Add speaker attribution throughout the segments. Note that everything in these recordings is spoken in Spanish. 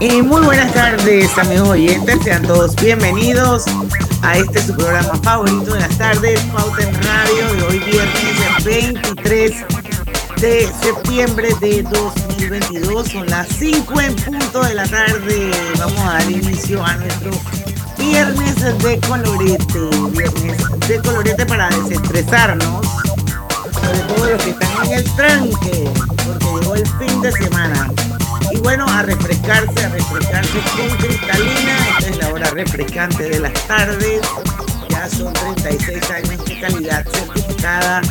Speaker 1: Y muy buenas tardes, amigos oyentes. Sean todos bienvenidos a este su programa favorito de las tardes, Pauta en Radio, de hoy viernes 23 de septiembre de 2022. Son las 5 en punto de la tarde. Vamos a dar inicio a nuestro viernes de colorete. Viernes de colorete para desestresarnos. Sobre todo los que están en el tranque, porque llegó el fin de semana. Y bueno, a refrescarse, a refrescarse con cristalina. Esta es la hora refrescante de las tardes. Ya son 36 años de calidad certificada,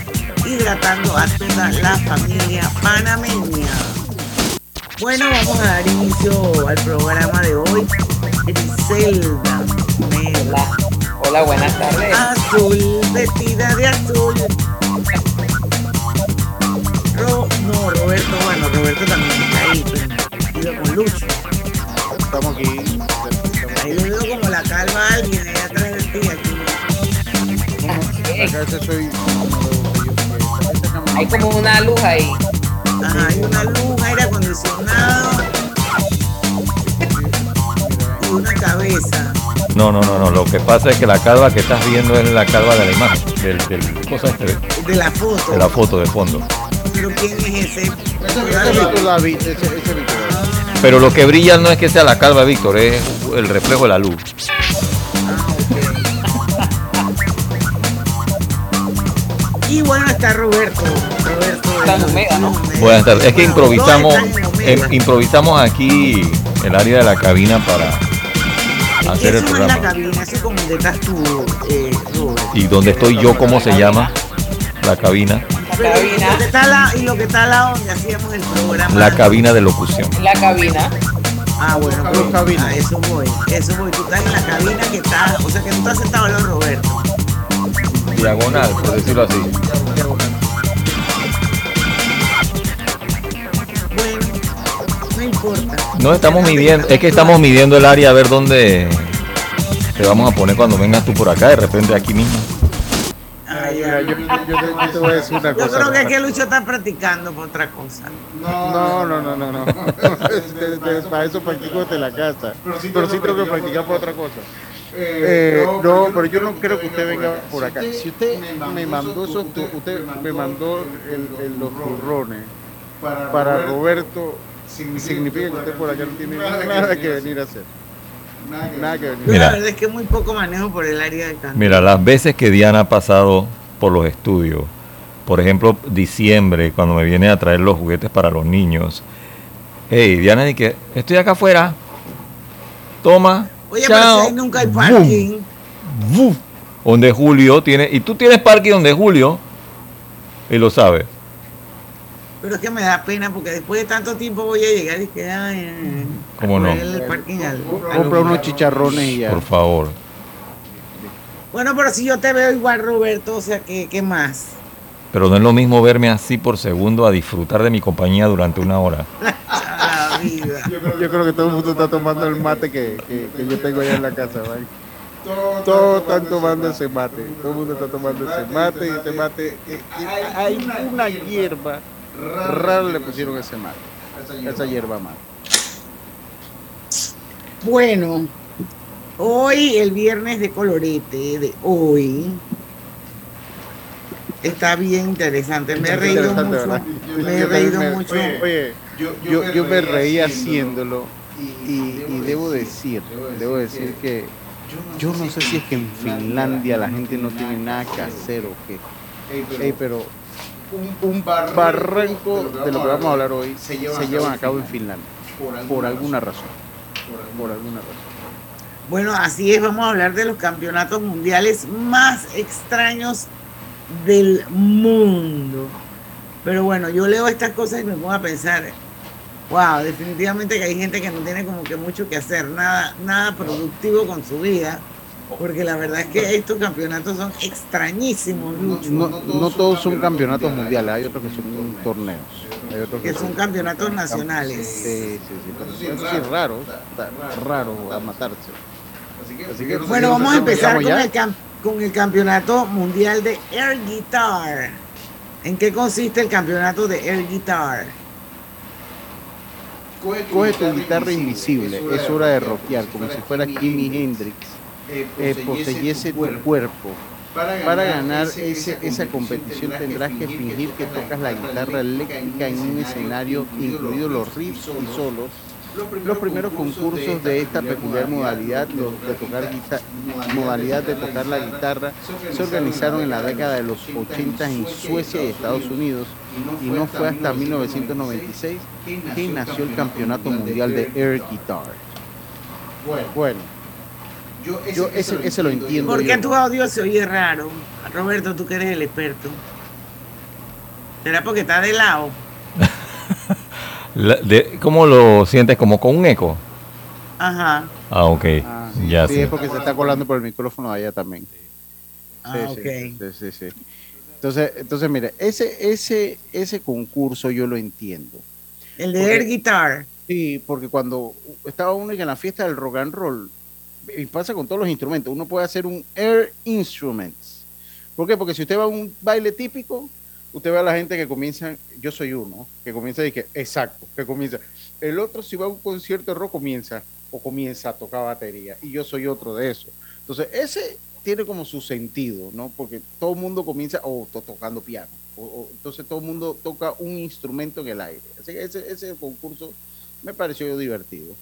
Speaker 1: hidratando a toda la familia panameña. Bueno, vamos a dar inicio al programa de hoy. Griselda
Speaker 2: Hola, hola, buenas tardes.
Speaker 1: Azul, vestida de azul. Ro, no, Roberto, bueno, Roberto también está ahí, con Lucho.
Speaker 3: Estamos aquí.
Speaker 1: Ahí le veo como la calva a alguien allá atrás de ti aquí.
Speaker 3: Acá ese soy
Speaker 2: Hay como una luz ahí.
Speaker 1: Ajá, hay una luz, aire acondicionado y una cabeza.
Speaker 4: No, no, no, no. Lo que pasa es que la calva que estás viendo es la calva de la imagen, del, del cosa este,
Speaker 1: De la foto.
Speaker 4: de la foto de fondo.
Speaker 1: Pero ¿quién es ese?
Speaker 3: Ese ese Víctor David, ese, ese Víctor David.
Speaker 4: Pero lo que brilla no es que sea la calva, Víctor, es el reflejo de la luz.
Speaker 1: Y bueno, está Roberto. Roberto.
Speaker 2: Está Omega, ¿no?
Speaker 4: Buenas tardes. Es que improvisamos, improvisamos aquí el área de la cabina para hacer el
Speaker 1: la
Speaker 4: programa.
Speaker 1: cabina, eso es como donde estás tú, eh, Robert.
Speaker 4: Y donde estoy yo, ¿cómo se llama? La cabina.
Speaker 2: La
Speaker 1: y lo que
Speaker 2: cabina.
Speaker 1: está al lado- y lo que está al lado donde hacíamos el programa.
Speaker 4: La cabina de locución.
Speaker 2: La cabina.
Speaker 1: Ah, bueno,
Speaker 3: Los
Speaker 1: pues,
Speaker 3: cabinas.
Speaker 1: a eso voy, eso voy. Tú estás en la cabina que está, o sea que no estás sentado al lado Roberto.
Speaker 4: Diagonal, por decirlo así.
Speaker 1: Bueno, no importa.
Speaker 4: No estamos midiendo, es que estamos midiendo el área a ver dónde te vamos a poner cuando vengas tú por acá, de repente aquí mismo.
Speaker 3: Mira, yo, yo te, yo te voy a decir una
Speaker 1: Yo
Speaker 3: cosa.
Speaker 1: creo que que Lucho está practicando por otra cosa.
Speaker 3: No, no, no, no, no. De- de- para eso practico desde la casa. Pero sí tengo que practicar por otra cosa. Eh, no, pero yo no creo que usted venga por acá. Si usted me mandó esos, usted me mandó el- el- los turrones para Roberto, significa que usted por acá no tiene nada que venir a hacer. Nada que venir.
Speaker 1: Yo
Speaker 4: Mira.
Speaker 1: la verdad es que muy poco manejo por el área de canto.
Speaker 4: Mira, las veces que Diana ha pasado por los estudios, por ejemplo, diciembre, cuando me viene a traer los juguetes para los niños. Hey, Diana, di que estoy acá afuera. Toma.
Speaker 1: Oye, pero
Speaker 4: chao,
Speaker 1: si ahí nunca hay parking.
Speaker 4: bum. Donde Julio tiene, y tú tienes parking donde Julio, y lo sabes.
Speaker 1: Pero es que me da pena porque después de tanto tiempo voy a llegar y que ay,
Speaker 4: ¿Cómo
Speaker 1: a
Speaker 4: no?
Speaker 1: el parking al- al
Speaker 3: Compra unos chicharrones y ya.
Speaker 4: Por favor.
Speaker 1: Bueno, pero si yo te veo igual, Roberto, o sea, ¿qué, qué más?
Speaker 4: Pero no es lo mismo verme así por segundo a disfrutar de mi compañía durante una hora.
Speaker 1: La vida.
Speaker 3: Yo creo que todo el mundo está tomando el mate que, que, que yo tengo allá en la casa, ¿vale? Todos están tomando ese mate. Todo el mundo está tomando ese mate y ese mate. eh, eh, hay una hierba rara le pusieron ese mate. Esa hierba mate.
Speaker 1: Bueno, hoy, el viernes de colorete de hoy, está bien interesante. Me he reído mucho.
Speaker 3: ¿verdad?
Speaker 1: Me he
Speaker 3: Yo
Speaker 1: reído
Speaker 3: me-
Speaker 1: mucho.
Speaker 3: Oye, oye, yo, yo me reí haciéndolo y, y debo decir, debo decir que yo no sé si es que en Finlandia la gente no tiene nada que hacer o qué. Ey, pero un barranco de lo que vamos a hablar hoy se llevan a cabo en Finlandia por alguna razón. Por alguna razón.
Speaker 1: Bueno, así es, vamos a hablar de los campeonatos mundiales más extraños del mundo. Pero bueno, yo leo estas cosas y me pongo a pensar, wow, definitivamente que hay gente que no tiene como que mucho que hacer, nada, nada productivo con su vida, porque la verdad es que estos campeonatos son extrañísimos, Lucho.
Speaker 3: No, no todos son campeonatos mundiales, hay otros que son torneos. Hay otros
Speaker 1: que son campeonatos nacionales.
Speaker 3: Sí, sí, sí, pero es raro, raro a matarse.
Speaker 1: Así que, bueno, vamos a empezar con el, con el campeonato mundial de air guitar. ¿En qué consiste el campeonato de air guitar?
Speaker 3: Coge tu guitarra invisible, es hora de rockear, como si fuera Jimi Hendrix. Eh, poseyese tu cuerpo. Para ganar ese, esa competición tendrás que fingir que tocas la guitarra eléctrica en un escenario, incluidos los riffs y solos los primeros concursos de esta peculiar modalidad, de tocar modalidad de tocar la guitarra, se organizaron en la década de los 80 en Suecia y Estados Unidos y no fue hasta 1996 que nació el Campeonato Mundial de Air Guitar. Bueno, yo ese, lo entiendo.
Speaker 1: ¿Por qué tu audio se oye raro? Roberto, tú que eres el experto. ¿Será porque está de lado?
Speaker 4: ¿Cómo lo sientes? ¿Como con un eco?
Speaker 1: Ajá.
Speaker 4: Ah, ok. Ah, ya
Speaker 3: sí, es porque se está colando por el micrófono allá también.
Speaker 1: Ah, ok.
Speaker 3: Sí, sí, Entonces, entonces mire, ese, ese, ese concurso yo lo entiendo.
Speaker 1: El de air guitar.
Speaker 3: Sí, porque cuando estaba uno en la fiesta del rock and roll, y pasa con todos los instrumentos, uno puede hacer un air instruments. ¿Por qué? Porque si usted va a un baile típico, usted ve a la gente que comienza, yo soy uno, que comienza y que, exacto, que comienza. El otro, si va a un concierto de rock, comienza o comienza a tocar batería. Y yo soy otro de eso. Entonces, ese tiene como su sentido, ¿no? Porque todo el mundo comienza o tocando piano. O, entonces todo el mundo toca un instrumento en el aire. Así que ese, ese concurso me pareció divertido.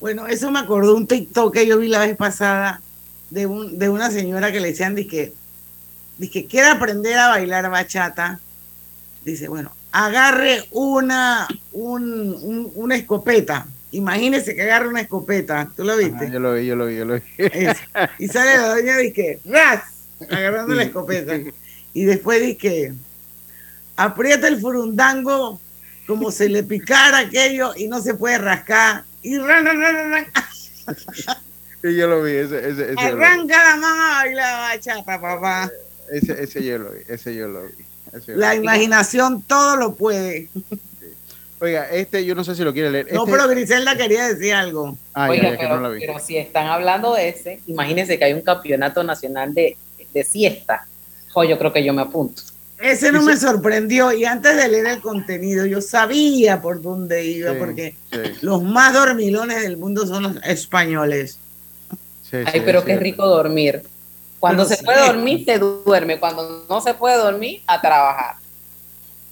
Speaker 1: Bueno, eso me acordó un TikTok que yo vi la vez pasada de, un, de una señora que le decían de que Dice, quiere aprender a bailar bachata. Dice, bueno, agarre una, una escopeta. Imagínese que agarre una escopeta. ¿Tú lo viste?
Speaker 3: yo lo vi, yo lo vi, yo lo vi.
Speaker 1: Y sale la doña y dice, ¡ras! Agarrando la escopeta. Y después dice, aprieta el furundango como se le picara aquello y no se puede rascar. Y ran, ran, ran, ran.
Speaker 3: Y yo lo vi, ese, ese, ese
Speaker 1: Arranca la mano a bailar bachata, papá.
Speaker 3: Ese, ese yo lo vi, ese yo lo vi.
Speaker 1: la imaginación todo lo puede.
Speaker 3: Oiga, este yo no sé si lo quiere leer.
Speaker 1: No,
Speaker 3: este
Speaker 1: pero Griselda quería decir algo.
Speaker 2: Ah, Oiga, pero, si están hablando de ese, imagínense que hay un campeonato nacional de, siesta. O yo creo que yo me apunto.
Speaker 1: Ese no me sorprendió y antes de leer el contenido yo sabía por dónde iba porque los más dormilones del mundo son los españoles.
Speaker 2: Ay, pero qué rico dormir. Cuando se puede dormir, se duerme. Cuando no se puede dormir, a trabajar.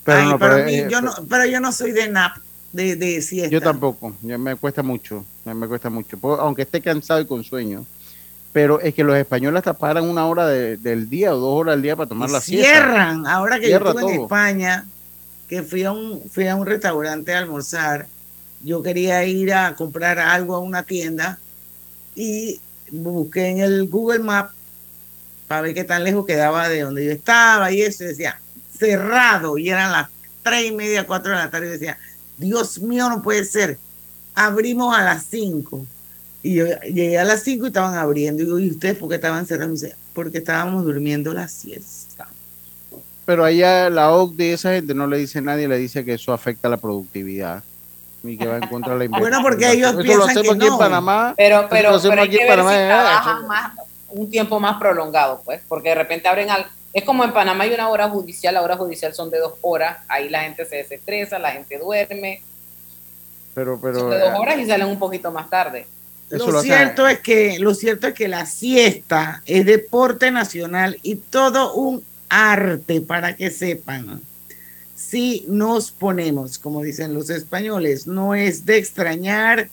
Speaker 1: Pero, eh, yo, no, pero yo no soy de nap, de, de siesta.
Speaker 3: Yo tampoco, me cuesta mucho, me cuesta mucho. Aunque esté cansado y con sueño. Pero es que los españoles hasta paran una hora del día o dos horas al día para tomar la siesta.
Speaker 1: Cierran. Ahora que yo estuve en España, que fui a, un, fui a un restaurante a almorzar, yo quería ir a comprar algo a una tienda y busqué en el Google Maps para ver qué tan lejos quedaba de donde yo estaba y eso, decía, cerrado, y eran las tres y media, cuatro de la tarde, y decía, Dios mío, no puede ser, abrimos a las cinco. Y yo llegué a las cinco y estaban abriendo. Y digo, ¿y ustedes por qué estaban cerrando? Porque estábamos durmiendo la siesta.
Speaker 3: Pero allá la OCDE, esa gente no le dice a nadie, le dice que eso afecta la productividad y que va en contra de la
Speaker 1: Bueno, porque ellos eso piensan lo hacemos
Speaker 3: aquí en Panamá.
Speaker 2: Pero, pero, pero, aquí en Panamá. más, un tiempo más prolongado, pues, porque de repente abren al... Es como en Panamá hay una hora judicial, la hora judicial son de dos horas, ahí la gente se desestresa, la gente duerme.
Speaker 3: Pero, pero...
Speaker 2: Son de dos eh, horas y salen un poquito más tarde.
Speaker 1: Lo, cierto es que, lo cierto es que la siesta es deporte nacional y todo un arte para que sepan. Si nos ponemos, como dicen los españoles, no es de extrañar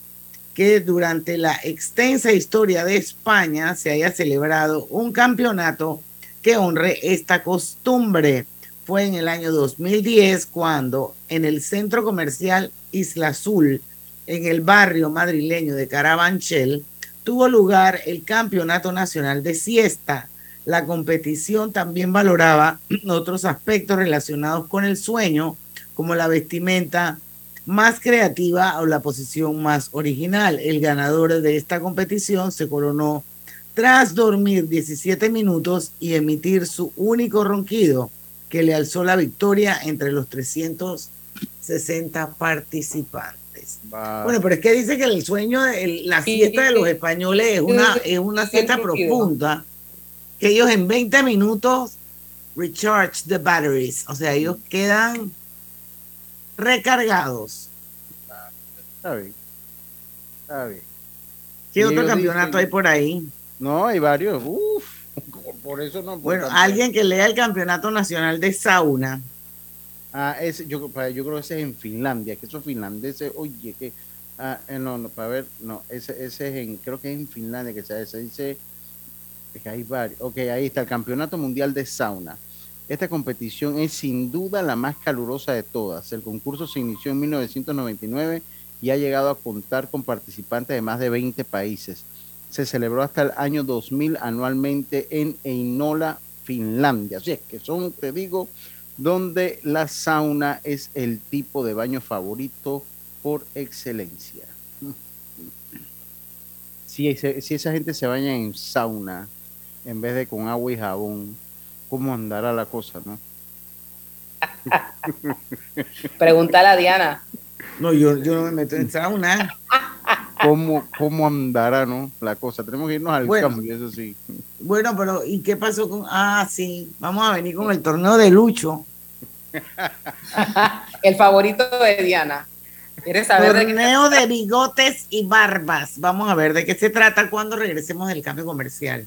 Speaker 1: durante la extensa historia de España se haya celebrado un campeonato que honre esta costumbre. Fue en el año 2010 cuando en el centro comercial Isla Azul, en el barrio madrileño de Carabanchel, tuvo lugar el Campeonato Nacional de Siesta, La competición también valoraba otros aspectos relacionados con el sueño, como la vestimenta más creativa o la posición más original. El ganador de esta competición se coronó tras dormir 17 minutos y emitir su único ronquido que le alzó la victoria entre los 360 participantes. Bueno, pero es que dice que el sueño, la siesta de los españoles es una, es una siesta profunda, que ellos en 20 minutos recharge the batteries, o sea, ellos quedan recargados.
Speaker 3: Está bien. Está bien.
Speaker 1: ¿Qué otro campeonato hay por ahí?
Speaker 3: No, hay varios. Uf, por eso no.
Speaker 1: Bueno, alguien que lea el campeonato nacional de sauna.
Speaker 3: Ah, ese, yo, yo creo que ese es en Finlandia, que esos finlandeses, oye, que. Ah, eh, no, no, para ver, no, ese, ese es en, creo que es en Finlandia que se, dice, que hay varios. Ok, ahí está el Campeonato Mundial de Sauna. Esta competición es sin duda la más calurosa de todas. El concurso se inició en 1999 y ha llegado a contar con participantes de más de 20 países se celebró hasta el año 2000 anualmente en Einola, Finlandia. Así es que son, te digo, donde la sauna es el tipo de baño favorito por excelencia. Si, si esa gente se baña en sauna en vez de con agua y jabón, ¿cómo andará la cosa, no?
Speaker 2: Pregúntale a Diana.
Speaker 1: No, yo, yo no me meto en sauna.
Speaker 3: cómo, cómo andará, ¿no? La cosa. Tenemos que irnos al cambio, eso sí.
Speaker 1: Bueno, pero ¿y qué pasó con.? Ah, sí, vamos a venir con el torneo de Lucho.
Speaker 2: el favorito de Diana.
Speaker 1: ¿Quieres saber torneo de, de bigotes y barbas. Vamos a ver de qué se trata cuando regresemos del cambio comercial.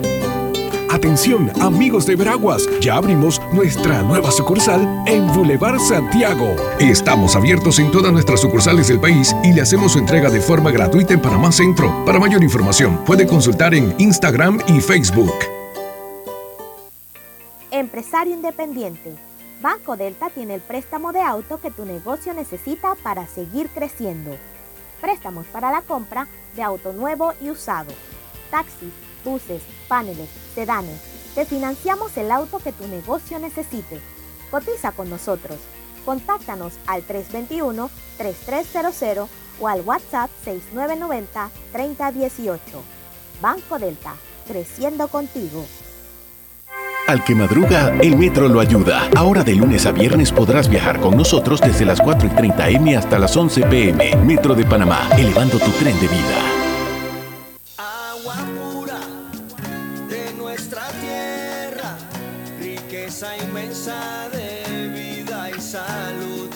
Speaker 5: Atención, amigos de Veraguas, ya abrimos nuestra nueva sucursal en Boulevard Santiago. Estamos abiertos en todas nuestras sucursales del país y le hacemos su entrega de forma gratuita en Panamá Centro. Para mayor información, puede consultar en Instagram y Facebook.
Speaker 6: Empresario independiente. Banco Delta tiene el préstamo de auto que tu negocio necesita para seguir creciendo. Préstamos para la compra de auto nuevo y usado. Taxi buses, paneles, sedanes. Te financiamos el auto que tu negocio necesite. Cotiza con nosotros. Contáctanos al 321-3300 o al WhatsApp 6990-3018. Banco Delta, creciendo contigo.
Speaker 7: Al que madruga, el metro lo ayuda. Ahora de lunes a viernes podrás viajar con nosotros desde las 4 y 30 M hasta las 11 PM. Metro de Panamá, elevando tu tren de vida.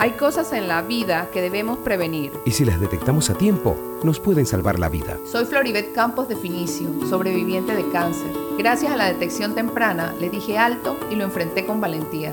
Speaker 8: Hay cosas en la vida que debemos prevenir.
Speaker 9: Y si las detectamos a tiempo, nos pueden salvar la vida.
Speaker 8: Soy Floribet Campos de Finicio, sobreviviente de cáncer. Gracias a la detección temprana, le dije alto y lo enfrenté con valentía.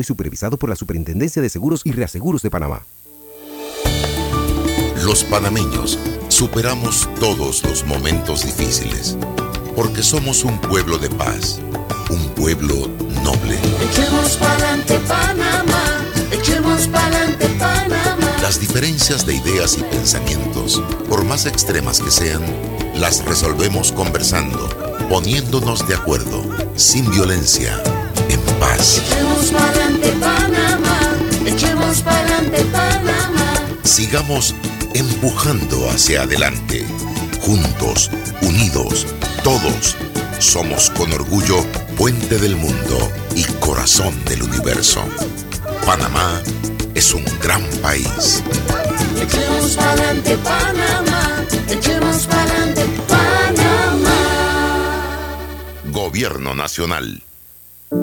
Speaker 9: y supervisado por la Superintendencia de Seguros y Reaseguros de Panamá.
Speaker 10: Los panameños superamos todos los momentos difíciles porque somos un pueblo de paz, un pueblo noble.
Speaker 11: Echemos pa'lante Panamá, echemos pa'lante Panamá.
Speaker 10: Las diferencias de ideas y pensamientos, por más extremas que sean, las resolvemos conversando, poniéndonos de acuerdo, sin violencia
Speaker 11: Echemos pa'lante Panamá, echemos pa'lante Panamá.
Speaker 10: Sigamos empujando hacia adelante. Juntos, unidos, todos. Somos con orgullo puente del mundo y corazón del universo. Panamá es un gran país.
Speaker 11: Echemos pa'lante Panamá, echemos pa'lante Panamá.
Speaker 10: Gobierno Nacional.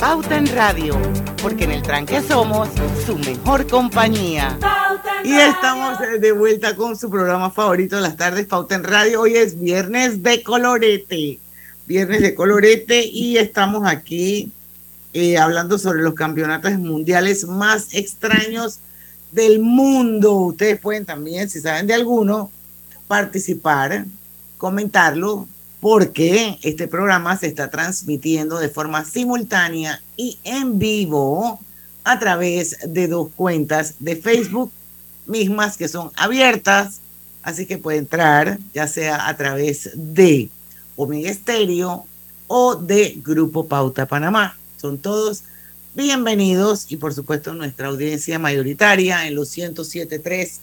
Speaker 1: Pauta en Radio, porque en el tranque somos su mejor compañía. Y estamos de vuelta con su programa favorito de las tardes, Pauta en Radio. Hoy es viernes de colorete, viernes de colorete y estamos aquí eh, hablando sobre los campeonatos mundiales más extraños del mundo. Ustedes pueden también, si saben de alguno, participar, comentarlo, porque este programa se está transmitiendo de forma simultánea y en vivo a través de dos cuentas de Facebook mismas que son abiertas, así que puede entrar ya sea a través de Omega Estéreo o de Grupo Pauta Panamá. Son todos bienvenidos y por supuesto nuestra audiencia mayoritaria en los 107.3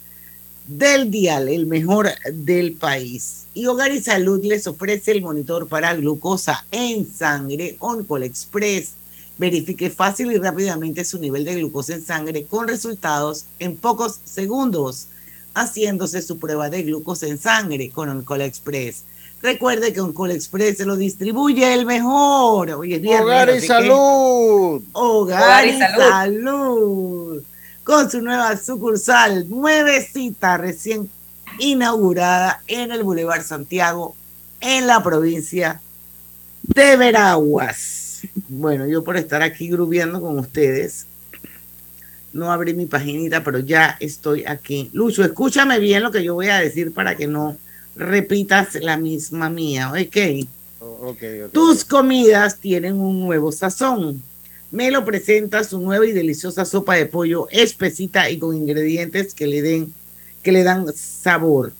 Speaker 1: del dial, el mejor del país. Y Hogar y Salud les ofrece el monitor para glucosa en sangre Oncol Express. Verifique fácil y rápidamente su nivel de glucosa en sangre con resultados en pocos segundos, haciéndose su prueba de glucosa en sangre con Oncol Express. Recuerde que Oncol Express se lo distribuye el mejor.
Speaker 3: Hogar y Salud.
Speaker 1: Hogar, y, salud con su nueva sucursal, nuevecita, recién inaugurada en el Boulevard Santiago, en la provincia de Veraguas. Bueno, yo por estar aquí grubiendo con ustedes, no abrí mi paginita, pero ya estoy aquí. Lucho, escúchame bien lo que yo voy a decir para que no repitas la misma mía, ¿ok? okay. Tus comidas tienen un nuevo sazón Melo presenta su nueva y deliciosa sopa de pollo espesita y con ingredientes que le den que le dan sabor.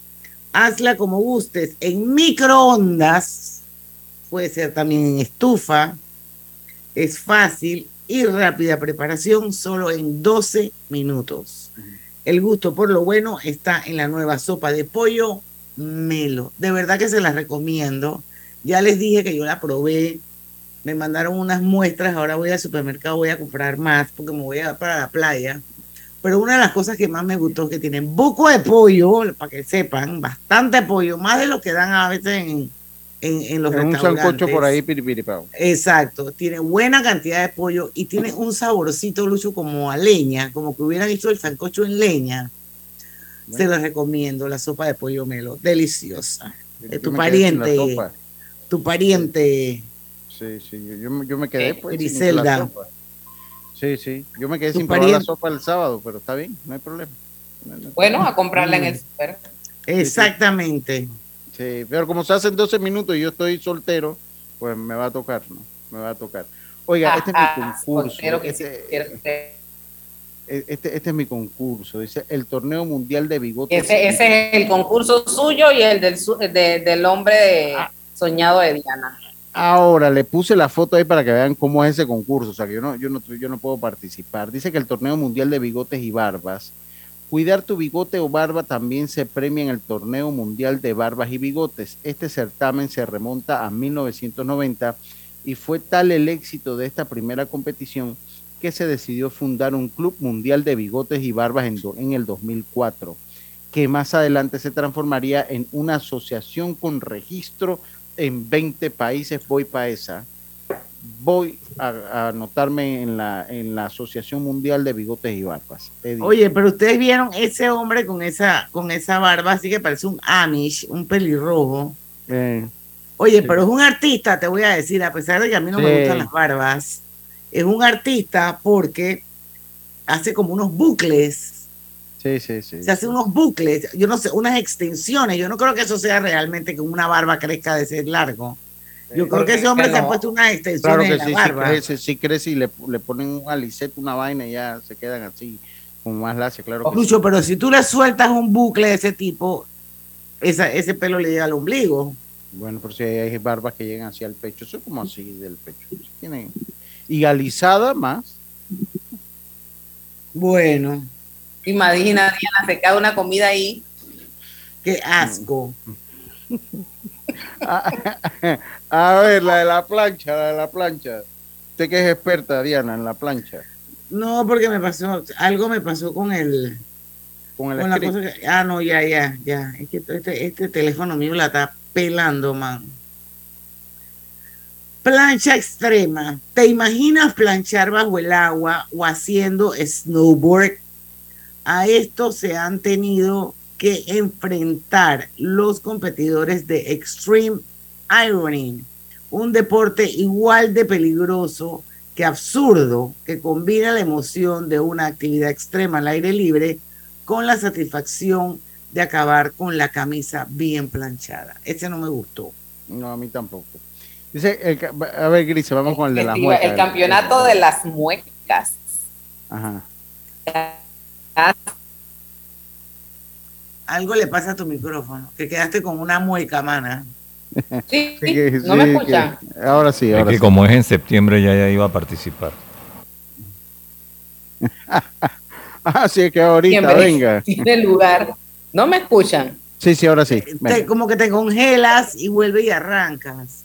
Speaker 1: Hazla como gustes en microondas, puede ser también en estufa. Es fácil y rápida preparación, solo en 12 minutos. El gusto por lo bueno está en la nueva sopa de pollo Melo. De verdad que se la recomiendo. Ya les dije que yo la probé me mandaron unas muestras, ahora voy al supermercado, voy a comprar más porque me voy a para la playa. Pero una de las cosas que más me gustó es que tienen buco de pollo, para que sepan, bastante pollo, más de lo que dan a veces en, en, los restaurantes. Un sancocho
Speaker 3: por ahí, piripiripao.
Speaker 1: Exacto, tiene buena cantidad de pollo y tiene un saborcito, Lucho, como a leña, como que hubieran hecho el sancocho en leña. Se los recomiendo, la sopa de pollo melo, deliciosa. De tu pariente, tu pariente
Speaker 3: Sí, sí, yo, yo me quedé
Speaker 1: eh, pues. Griselda.
Speaker 3: Sí, sí, yo me quedé sin probar la sopa el sábado, pero está bien, no hay problema.
Speaker 2: bueno, a comprarla en el super.
Speaker 1: Exactamente.
Speaker 3: Sí, pero como se hace en 12 minutos y yo estoy soltero, pues me va a tocar, ¿no? Me va a tocar. Oiga, este es mi concurso.
Speaker 2: Este,
Speaker 3: E- Este, este es mi concurso, dice el torneo mundial de bigotes.
Speaker 2: Ese, ese es el concurso suyo y el del, su- de- del hombre soñado de Diana.
Speaker 3: Ahora le puse la foto ahí para que vean cómo es ese concurso, o sea que yo no, yo no, yo no puedo participar. Dice que el torneo mundial de bigotes y barbas. Cuidar tu bigote o barba también se premia en el torneo mundial de barbas y bigotes. Este certamen se remonta a 1990 y fue tal el éxito de esta primera competición que se decidió fundar un club mundial de bigotes y barbas en, do- en el 2004, que más adelante se transformaría en una asociación con registro en 20 países. Voy para esa. Voy a, a anotarme en la, en la Asociación Mundial de Bigotes y Barbas.
Speaker 1: Oye, pero ustedes vieron ese hombre con esa, con esa barba, así que parece un Amish, un pelirrojo.
Speaker 3: Eh,
Speaker 1: Oye, pero es un artista, te voy a decir, a pesar de que a mí no me gustan las barbas, es un artista porque hace como unos bucles,
Speaker 3: sí, sí, sí.
Speaker 1: se hace unos bucles, yo no sé, unas extensiones. Yo no creo que eso sea realmente que una barba crezca de ser largo. Yo creo que ese hombre se ha
Speaker 3: no.
Speaker 1: puesto unas
Speaker 3: Claro
Speaker 1: extensiones
Speaker 3: que
Speaker 1: en la
Speaker 3: sí, sí
Speaker 1: barba.
Speaker 3: crece, sí crece y le, le ponen un alicete, una vaina y ya se quedan así, como más lacia, claro que sí.
Speaker 1: Lucho, pero si tú le sueltas un bucle de ese tipo, esa, ese pelo le llega al ombligo.
Speaker 3: Bueno, por si hay, barbas que llegan hacia el pecho, eso es como así del pecho. Sí tienen- Y alisada más.
Speaker 1: Bueno.
Speaker 2: Imagina, Diana, se cae una comida ahí.
Speaker 1: Qué asco.
Speaker 3: A ver, la de la plancha, la de la plancha. Usted que es experta, Diana, en la plancha.
Speaker 1: No, porque me pasó, algo me pasó con el,
Speaker 3: Con el
Speaker 1: con la
Speaker 3: script.
Speaker 1: cosa que- ah, no, ya, ya, ya. Es que este, este teléfono mío la está pelando, man. Plancha extrema. ¿Te imaginas planchar bajo el agua o haciendo snowboard? A esto se han tenido que enfrentar los competidores de Extreme Ironing, un deporte igual de peligroso que absurdo que combina la emoción de una actividad extrema al aire libre con la satisfacción de acabar con la camisa bien planchada. Ese no me gustó.
Speaker 3: No, a mí tampoco. Dice, el ca- a ver, Gris, vamos con el de las muecas.
Speaker 2: el campeonato de las muecas.
Speaker 3: Ajá.
Speaker 1: Algo le pasa a tu micrófono, que quedaste con una mueca, mana.
Speaker 2: Sí,
Speaker 3: Sí que-
Speaker 2: ¿no me
Speaker 3: que- ahora sí,
Speaker 4: Es
Speaker 3: ahora
Speaker 4: que
Speaker 3: sí.
Speaker 4: como es en septiembre ya, ya iba a participar.
Speaker 3: Ah, sí, que ahorita,
Speaker 2: Siempre
Speaker 3: venga.
Speaker 2: Tiene lugar. ¿No me escuchan?
Speaker 3: Sí, sí, ahora sí.
Speaker 1: Te- como que te congelas y vuelves y arrancas.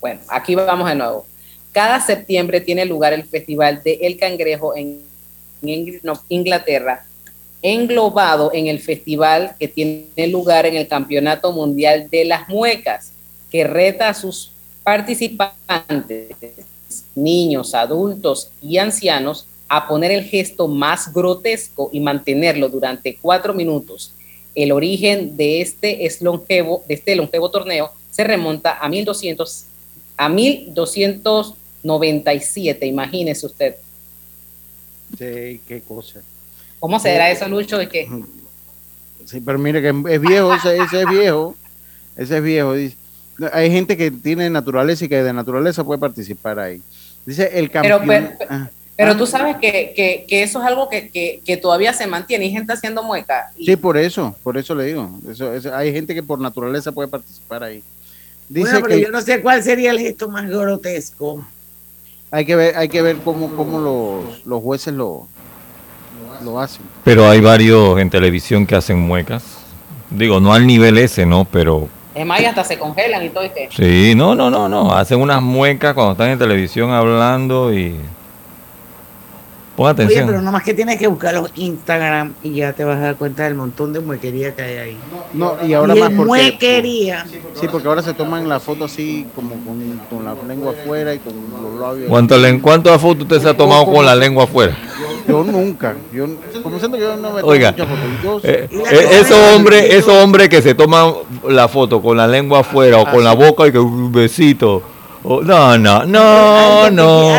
Speaker 2: Bueno, aquí vamos de nuevo. Cada septiembre tiene lugar el Festival de El Cangrejo en, en Inglaterra, englobado en el festival que tiene lugar en el Campeonato Mundial de las Muecas, que reta a sus participantes, niños, adultos y ancianos, a poner el gesto más grotesco y mantenerlo durante cuatro minutos. El origen de este, es longevo, de este longevo torneo se remonta a 1200 a 1297, imagínese usted.
Speaker 3: Sí, qué cosa.
Speaker 2: ¿Cómo será eso, Lucho? De que
Speaker 3: Sí, pero mire que es viejo, ese, ese es viejo. Ese es viejo. dice. Hay gente que tiene naturaleza y que de naturaleza puede participar ahí. Dice el
Speaker 2: Pero,
Speaker 3: campeón.
Speaker 2: pero-
Speaker 3: Ah,
Speaker 2: Pero
Speaker 3: ah,
Speaker 2: tú sabes que, que- que eso es algo que, que- que todavía se mantiene. Hay gente haciendo mueca.
Speaker 3: Sí, por eso, por eso le digo. Eso, eso- hay gente que por naturaleza puede participar ahí. Dice
Speaker 1: bueno, pero
Speaker 3: que
Speaker 1: yo no sé cuál sería el gesto más grotesco.
Speaker 3: Hay que ver, hay que ver cómo, cómo los, los jueces lo, lo hacen.
Speaker 4: Pero hay varios en televisión que hacen muecas. Digo, no al nivel ese, ¿no? Pero
Speaker 2: Es más, y hasta se congelan y todo. ¿y qué?
Speaker 4: sí, no, no, no, no. Hacen unas muecas cuando están en televisión hablando y... Pon
Speaker 1: Oye,
Speaker 4: atención.
Speaker 1: pero nomás que tienes que buscar los Instagram y ya te vas a dar cuenta del montón de muequería que hay ahí.
Speaker 3: No, y ahora
Speaker 1: Y
Speaker 3: más porque
Speaker 1: muequería.
Speaker 3: sí, porque ahora se toman la foto así como con, con la lengua afuera y con los labios.
Speaker 4: ¿Cuánto le- ¿Cuántas fotos usted se ha tomado con la lengua afuera?
Speaker 3: Yo nunca, yo comenzando que yo no me tomo
Speaker 4: Oiga,
Speaker 3: fotos.
Speaker 4: Eh, eh, esos
Speaker 3: es-
Speaker 4: hombres esos hombres que se toman la foto con la lengua afuera o con la boca y que un besito. o- no, no, no, no.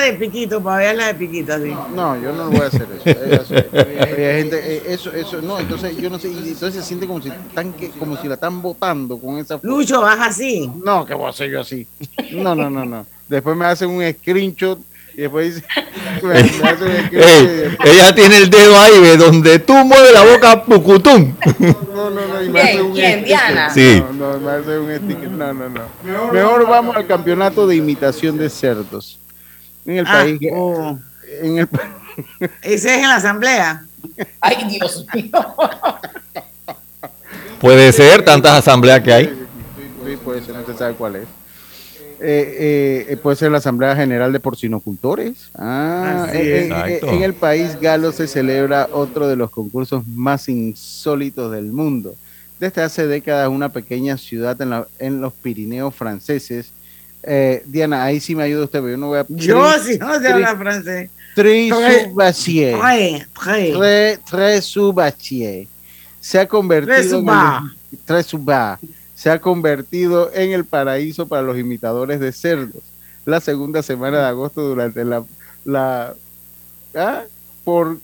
Speaker 1: La de piquito, para ver la de piquito así.
Speaker 3: No, yo no voy a hacer eso. eh, eso, eh, hay gente, eso, eso, no, entonces yo no sé, y entonces se siente como si están, que- como si la están botando con esa foto.
Speaker 1: Lucho, vas así.
Speaker 3: No, que voy a hacer yo así. No, no, no, no. Después me hacen un screenshot Y después dice,
Speaker 4: Ey, ella tiene el dedo ahí, ve, donde tú mueves la boca, pucutum.
Speaker 3: no, no, no, y me hace un
Speaker 2: ¿Quién?
Speaker 3: sticker.
Speaker 2: Diana.
Speaker 4: Sí.
Speaker 3: No, no, me hace un sticker. No, no, no. Mejor vamos al campeonato de imitación de cerdos. En el
Speaker 1: Ah,
Speaker 3: país.
Speaker 1: oh.
Speaker 3: En el
Speaker 1: Ese es en la asamblea.
Speaker 2: Ay, Dios mío.
Speaker 4: Puede ser, tantas asambleas que hay.
Speaker 3: Sí, puede ser, no se sabe cuál es. Eh, eh, puede ser la Asamblea General de Porcinocultores. Ah, en, en-
Speaker 4: Exacto.
Speaker 3: en el país galo se celebra otro de los concursos más insólitos del mundo. Desde hace décadas, una pequeña ciudad en, la- en los Pirineos franceses. Eh, Diana, ahí sí me ayuda usted, pero yo no voy a.
Speaker 1: Yo sí no sé hablar francés.
Speaker 3: Tres
Speaker 1: Tres-
Speaker 3: Subachier.
Speaker 1: Tres, tres.
Speaker 3: Tres, tres Subachier. Se ha convertido
Speaker 1: Tres
Speaker 3: en el-
Speaker 1: Suba.
Speaker 3: Tres Suba. Se ha convertido en el paraíso para los imitadores de cerdos. La segunda semana de agosto durante la, la ¿ah? por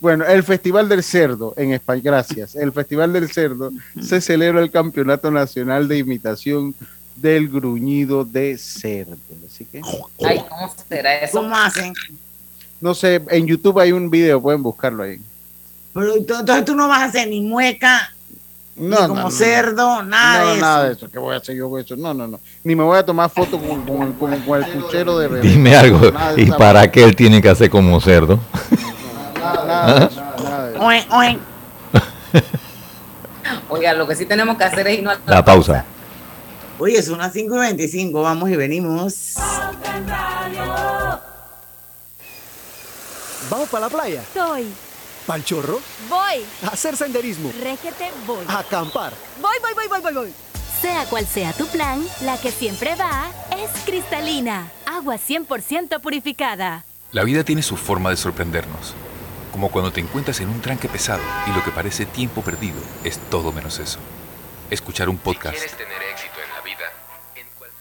Speaker 3: bueno, el Festival del Cerdo en España, gracias. El Festival del Cerdo se celebra el Campeonato Nacional de Imitación del Gruñido de Cerdo. Así que
Speaker 2: Ay, ¿cómo será eso?
Speaker 1: ¿Cómo hacen?
Speaker 3: no sé, en YouTube hay un video, pueden buscarlo ahí.
Speaker 1: Pero entonces tú no vas a hacer ni mueca,
Speaker 3: No,
Speaker 1: ni como
Speaker 3: no, no.
Speaker 1: cerdo, nada
Speaker 3: no,
Speaker 1: de eso.
Speaker 3: nada de eso. ¿Qué voy a hacer yo con eso? No, no, no. Ni me voy a tomar foto con, con, con- con el puchero de bebé.
Speaker 4: Dime algo. ¿Y para qué él tiene que hacer como cerdo?
Speaker 3: Nada, nada nada eso.
Speaker 1: Oe, oe.
Speaker 2: Oiga, lo que sí tenemos que hacer es irnos a
Speaker 4: La pausa.
Speaker 1: Oye, son las 5 y 25, vamos y venimos.
Speaker 12: ¿Vamos para la playa?
Speaker 13: Soy.
Speaker 12: ¿Pal chorro?
Speaker 13: Voy.
Speaker 12: ¿A hacer senderismo?
Speaker 13: Régete, voy.
Speaker 12: ¿A acampar?
Speaker 13: Voy, voy, voy, voy, voy, voy. Sea cual sea tu plan, la que siempre va es cristalina. Agua 100% purificada.
Speaker 14: La vida tiene su forma de sorprendernos, como cuando te encuentras en un tranque pesado y lo que parece tiempo perdido es todo menos eso. Escuchar un podcast,
Speaker 15: tener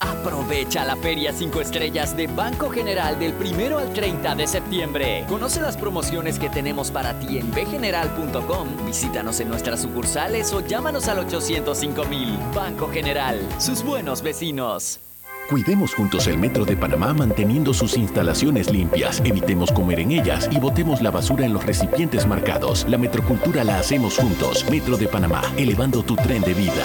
Speaker 16: Aprovecha la Feria 5 Estrellas de Banco General del 1 al 30 de septiembre. Conoce las promociones que tenemos para ti en bgeneral.com. Visítanos en nuestras sucursales o llámanos al 805 mil. Banco General, sus buenos vecinos.
Speaker 5: Cuidemos juntos el Metro de Panamá manteniendo sus instalaciones limpias. Evitemos comer en ellas y botemos la basura en los recipientes marcados. La metrocultura la hacemos juntos. Metro de Panamá, elevando tu tren de vida.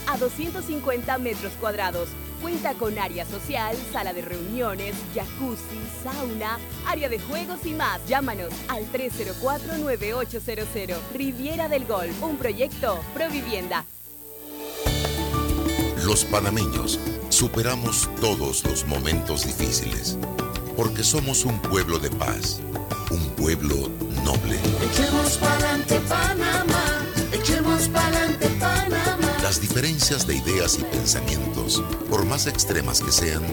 Speaker 17: a 250 metros cuadrados. Cuenta con área social, sala de reuniones, jacuzzi, sauna, área de juegos y más. Llámanos al 304-9800. Riviera del Golf, un proyecto Provivienda.
Speaker 10: Los panameños superamos todos los momentos difíciles porque somos un pueblo de paz, un pueblo noble.
Speaker 11: Echemos pa'lante Panamá, echemos pa'lante Panamá.
Speaker 10: Las diferencias de ideas y pensamientos, por más extremas que sean,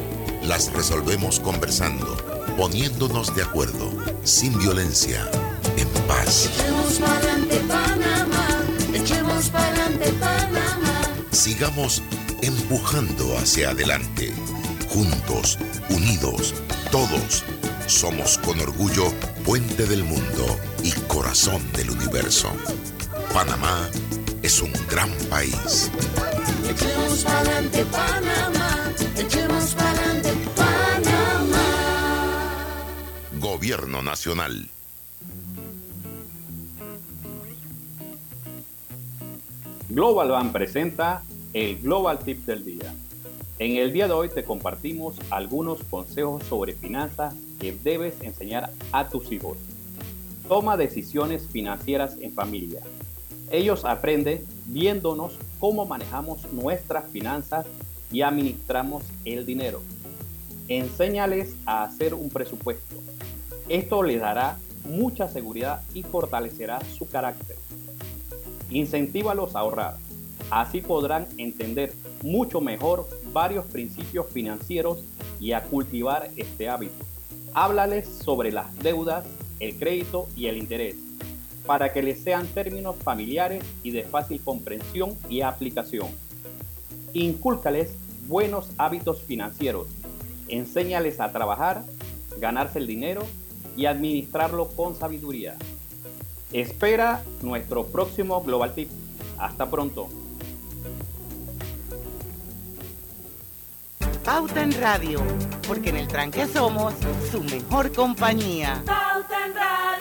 Speaker 10: las resolvemos conversando, poniéndonos de acuerdo, sin violencia, en paz.
Speaker 11: Echemos pa'lante Panamá, echemos pa'lante Panamá.
Speaker 10: Sigamos empujando hacia adelante, juntos, unidos, todos. Somos con orgullo puente del mundo y corazón del universo. Panamá es un gran país.
Speaker 11: Echemos pa'lante Panamá, echemos pa'lante Panamá.
Speaker 10: Gobierno Nacional.
Speaker 18: Global Bank presenta el Global Tip del Día. En el día de hoy te compartimos algunos consejos sobre finanzas que debes enseñar a tus hijos. toma decisiones financieras en familia. Ellos aprenden viéndonos cómo manejamos nuestras finanzas y administramos el dinero. Enséñales a hacer un presupuesto. Esto les dará mucha seguridad y fortalecerá su carácter. Incentívalos a ahorrar. Así podrán entender mucho mejor varios principios financieros y a cultivar este hábito. Háblales sobre las deudas, el crédito y el interés, para que les sean términos familiares y de fácil comprensión y aplicación. Incúlcales buenos hábitos financieros. Enséñales a trabajar, ganarse el dinero y administrarlo con sabiduría. Espera nuestro próximo Global Tip. Hasta pronto.
Speaker 1: Pauta en Radio, porque en el tranque somos su mejor compañía.
Speaker 11: Pauta en Radio.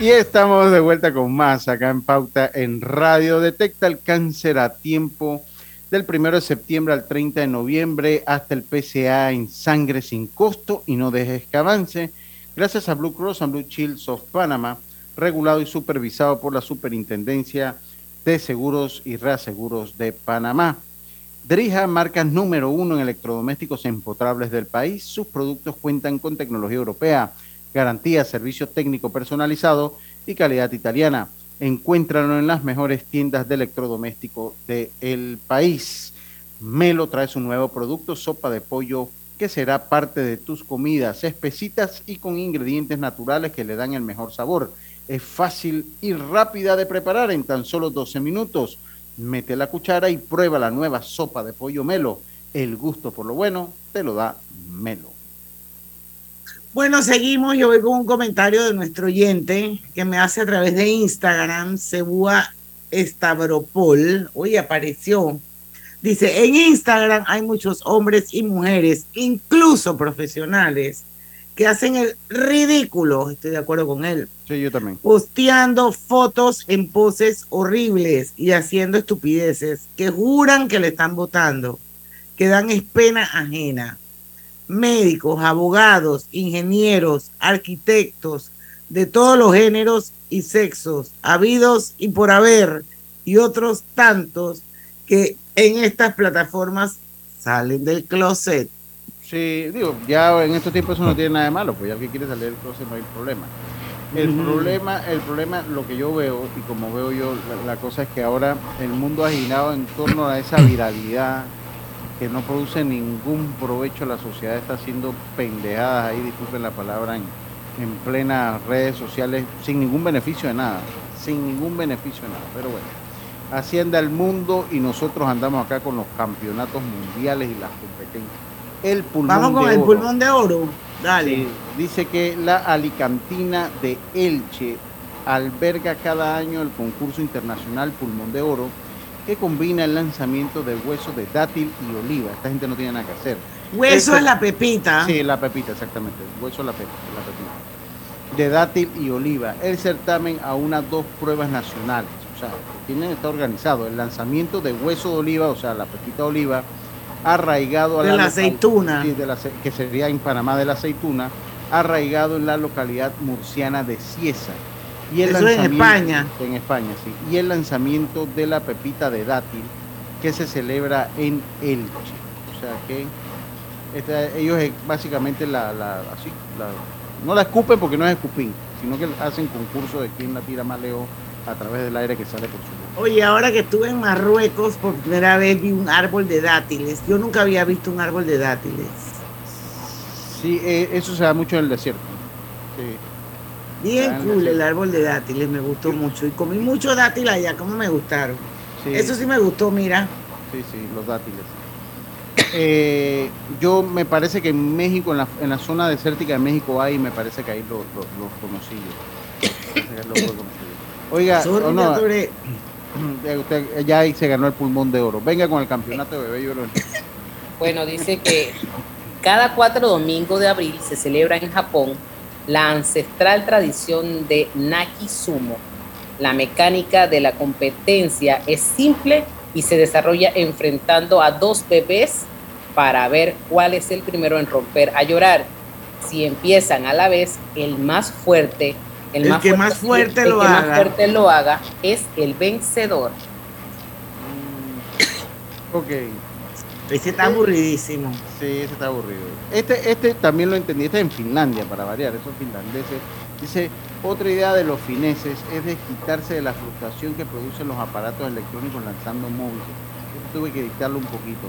Speaker 3: Y estamos de vuelta con más acá en Pauta en Radio. Detecta el cáncer a tiempo del 1 de septiembre al 30 de noviembre hasta el PCA en sangre sin costo y no dejes que avance. Gracias a Blue Cross and Blue Shields of Panama, regulado y supervisado por la Superintendencia de Seguros y Reaseguros de Panamá. Drija, marca número uno en electrodomésticos empotrables del país. Sus productos cuentan con tecnología europea, garantía, servicio técnico personalizado y calidad italiana. Encuéntralo en las mejores tiendas de electrodoméstico del país. Melo trae su nuevo producto, sopa de pollo, que será parte de tus comidas, espesitas y con ingredientes naturales que le dan el mejor sabor. Es fácil y rápida de preparar en tan solo 12 minutos. Mete la cuchara y prueba la nueva sopa de pollo Melo. El gusto por lo bueno te lo da Melo.
Speaker 1: Bueno, seguimos. Yo voy con un comentario de nuestro oyente que me hace a través de Instagram, Cebúa Stavropol. Hoy apareció. Dice, en Instagram hay muchos hombres y mujeres, incluso profesionales, que hacen el ridículo, estoy de acuerdo con él,
Speaker 3: Sí, yo también.
Speaker 1: posteando fotos en poses horribles y haciendo estupideces que juran que le están votando, que dan es pena ajena. Médicos, abogados, ingenieros, arquitectos, de todos los géneros y sexos, habidos y por haber, y otros tantos que en estas plataformas salen del closet.
Speaker 3: Sí, digo, ya en estos tiempos eso no tiene nada de malo, pues ya el que quiere salir del closet no hay problema. El problema, el problema, lo que yo veo y como veo yo, la, la cosa es que ahora el mundo ha girado en torno a esa viralidad que no produce ningún provecho. La sociedad está haciendo pendejadas ahí, disculpen la palabra, en, en plenas redes sociales sin ningún beneficio de nada, sin ningún beneficio de nada. Pero bueno, así anda el mundo y nosotros andamos acá con los campeonatos mundiales y las competencias. El pulmón
Speaker 1: Vamos con
Speaker 3: de
Speaker 1: el
Speaker 3: oro.
Speaker 1: pulmón de oro. Dale.
Speaker 3: Sí, dice que la Alicantina de Elche alberga cada año el concurso internacional Pulmón de Oro que combina el lanzamiento de huesos de dátil y oliva. Esta gente no tiene nada que hacer.
Speaker 1: Hueso
Speaker 3: Eso-
Speaker 1: es la pepita.
Speaker 3: Sí, la pepita, exactamente. Hueso es la, pe- la pepita. De dátil y oliva. El certamen a unas dos pruebas nacionales. O sea, tienen está organizado. El lanzamiento de hueso de oliva, o sea, la pepita de oliva, arraigado a
Speaker 1: De la
Speaker 3: local-
Speaker 1: aceituna.
Speaker 3: de la que sería en Panamá de la aceituna, arraigado en la localidad murciana de Cieza. Y el
Speaker 1: Eso en España.
Speaker 3: En España, sí. Y el lanzamiento de la pepita de dátil que se celebra en Elche. O sea que esta- ellos básicamente la, la- así, la- no la escupen porque no es escupín, sino que hacen concurso de quién la tira más lejos a través del aire que sale por su boca.
Speaker 1: Oye, ahora que estuve en Marruecos, por primera vez vi un árbol de dátiles. Yo nunca había visto un árbol de dátiles.
Speaker 3: Sí, eh, eso se da mucho en el desierto. Sí.
Speaker 1: Bien cool el árbol de dátiles, me gustó mucho. Y comí muchos dátiles allá, como me gustaron.
Speaker 3: Sí.
Speaker 1: Eso sí me gustó, mira.
Speaker 3: Sí, sí, los dátiles. Eh, yo me parece que en México, en la, en la zona desértica de México hay, me parece que ahí los, los, los. Oiga,
Speaker 1: Sorry,
Speaker 3: o no, ya usted ya ahí se ganó el pulmón de oro. Venga con el campeonato de bebé llorón.
Speaker 2: Bueno, dice que cada cuatro domingos de abril se celebra en Japón la ancestral tradición de Naki Sumo. La mecánica de la competencia es simple y se desarrolla enfrentando a dos bebés para ver cuál es el primero en romper a llorar. si empiezan a la vez, el más fuerte, el,
Speaker 1: El
Speaker 2: más
Speaker 1: que
Speaker 2: fuerte,
Speaker 1: más fuerte
Speaker 2: el
Speaker 1: lo
Speaker 2: que más
Speaker 1: haga.
Speaker 2: fuerte lo haga es el vencedor.
Speaker 3: Ok.
Speaker 1: Ese está aburridísimo.
Speaker 3: Sí, ese está aburrido. Este, este también lo entendí, este es en Finlandia, para variar, esos finlandeses. Dice, otra idea de los fineses es de quitarse de la frustración que producen los aparatos electrónicos lanzando móviles. Tuve que dictarlo un poquito.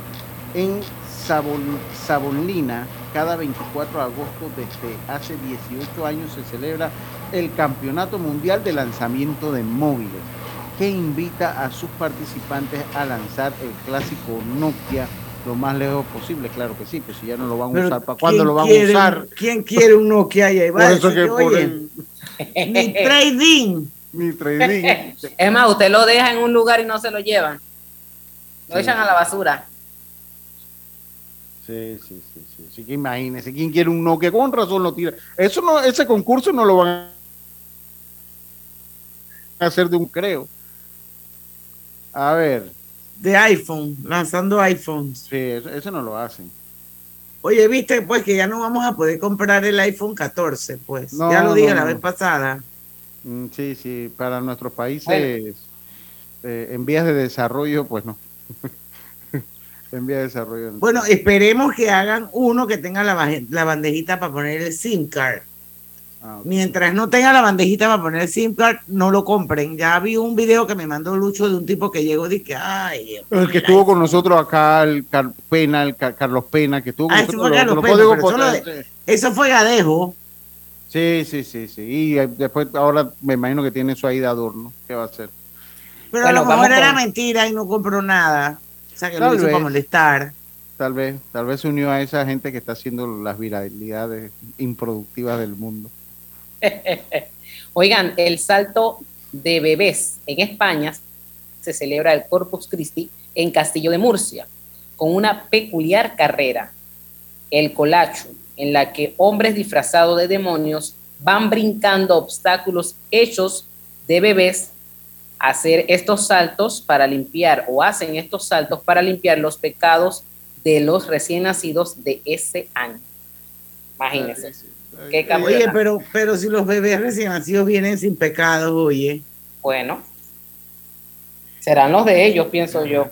Speaker 3: En Sabon, Savonlina, cada 24 de agosto desde hace 18 años se celebra el Campeonato Mundial de Lanzamiento de Móviles, que invita a sus participantes a lanzar el clásico Nokia lo más lejos posible, claro que sí, pues si ya no lo van a
Speaker 1: Pero
Speaker 3: usar, ¿para cuándo
Speaker 1: ¿quién
Speaker 3: lo van a usar?
Speaker 1: ¿Quién quiere un Nokia y ahí va?
Speaker 3: Por
Speaker 1: a
Speaker 3: eso que por
Speaker 1: oye,
Speaker 3: el-
Speaker 1: ni trading.
Speaker 3: Ni trading.
Speaker 2: Es más, usted lo deja en un lugar y no se lo llevan. Lo
Speaker 3: Sí.
Speaker 2: echan a la basura.
Speaker 3: Sí, sí, sí, sí. Así que imagínese, ¿quién quiere un Nokia? Con razón lo tira. Eso no, ese concurso no lo van a hacer de un creo. A ver.
Speaker 1: De iPhone, lanzando iPhones.
Speaker 3: Sí, eso, no lo hacen.
Speaker 1: Oye, viste, pues que ya no vamos a poder comprar el iPhone 14, pues.
Speaker 3: No,
Speaker 1: ya lo dije
Speaker 3: no,
Speaker 1: la
Speaker 3: no.
Speaker 1: vez pasada.
Speaker 3: Mm, Sí, sí, para nuestros países eh, en vías de desarrollo, pues no. en vías de desarrollo. no.
Speaker 1: Bueno, esperemos que hagan uno que tenga la, la bandejita para poner el SIM card.
Speaker 3: Ah.
Speaker 1: Mientras no tenga la bandejita para poner el SIM card, no lo compren. Ya vi un video que me mandó Lucho de un tipo que llegó y dije, ay, Dios
Speaker 3: El que estuvo con nosotros acá, el Car- Pena, el Car- Carlos Pena, que estuvo con
Speaker 1: Ah,
Speaker 3: nosotros.
Speaker 1: fue Carlos
Speaker 3: lo
Speaker 1: Pena, eso lo
Speaker 3: postales.
Speaker 1: Eso fue Gadejo.
Speaker 3: Sí, sí, sí, sí. Y eh, después, ahora me imagino que tiene eso ahí de adorno. ¿Qué va a hacer?
Speaker 1: Pero
Speaker 2: Bueno,
Speaker 1: a lo mejor era
Speaker 2: con-
Speaker 1: mentira y no compró nada. O sea, que
Speaker 3: Tal
Speaker 1: lo hizo
Speaker 3: vez.
Speaker 1: para molestar.
Speaker 3: Tal vez, tal vez se unió a esa gente que está haciendo las viralidades improductivas del mundo.
Speaker 2: Oigan, el salto de bebés en España se celebra el Corpus Christi en Castillo de Murcia, con una peculiar carrera, el colacho, en la que hombres disfrazados de demonios van brincando obstáculos hechos de bebés hacer estos saltos para limpiar o hacen estos saltos para limpiar los pecados de los recién nacidos de ese año. Imagínense. Qué
Speaker 1: Oye, pero, pero si los bebés recién nacidos vienen sin pecados, oye.
Speaker 2: Bueno, serán los de ellos, pienso yo.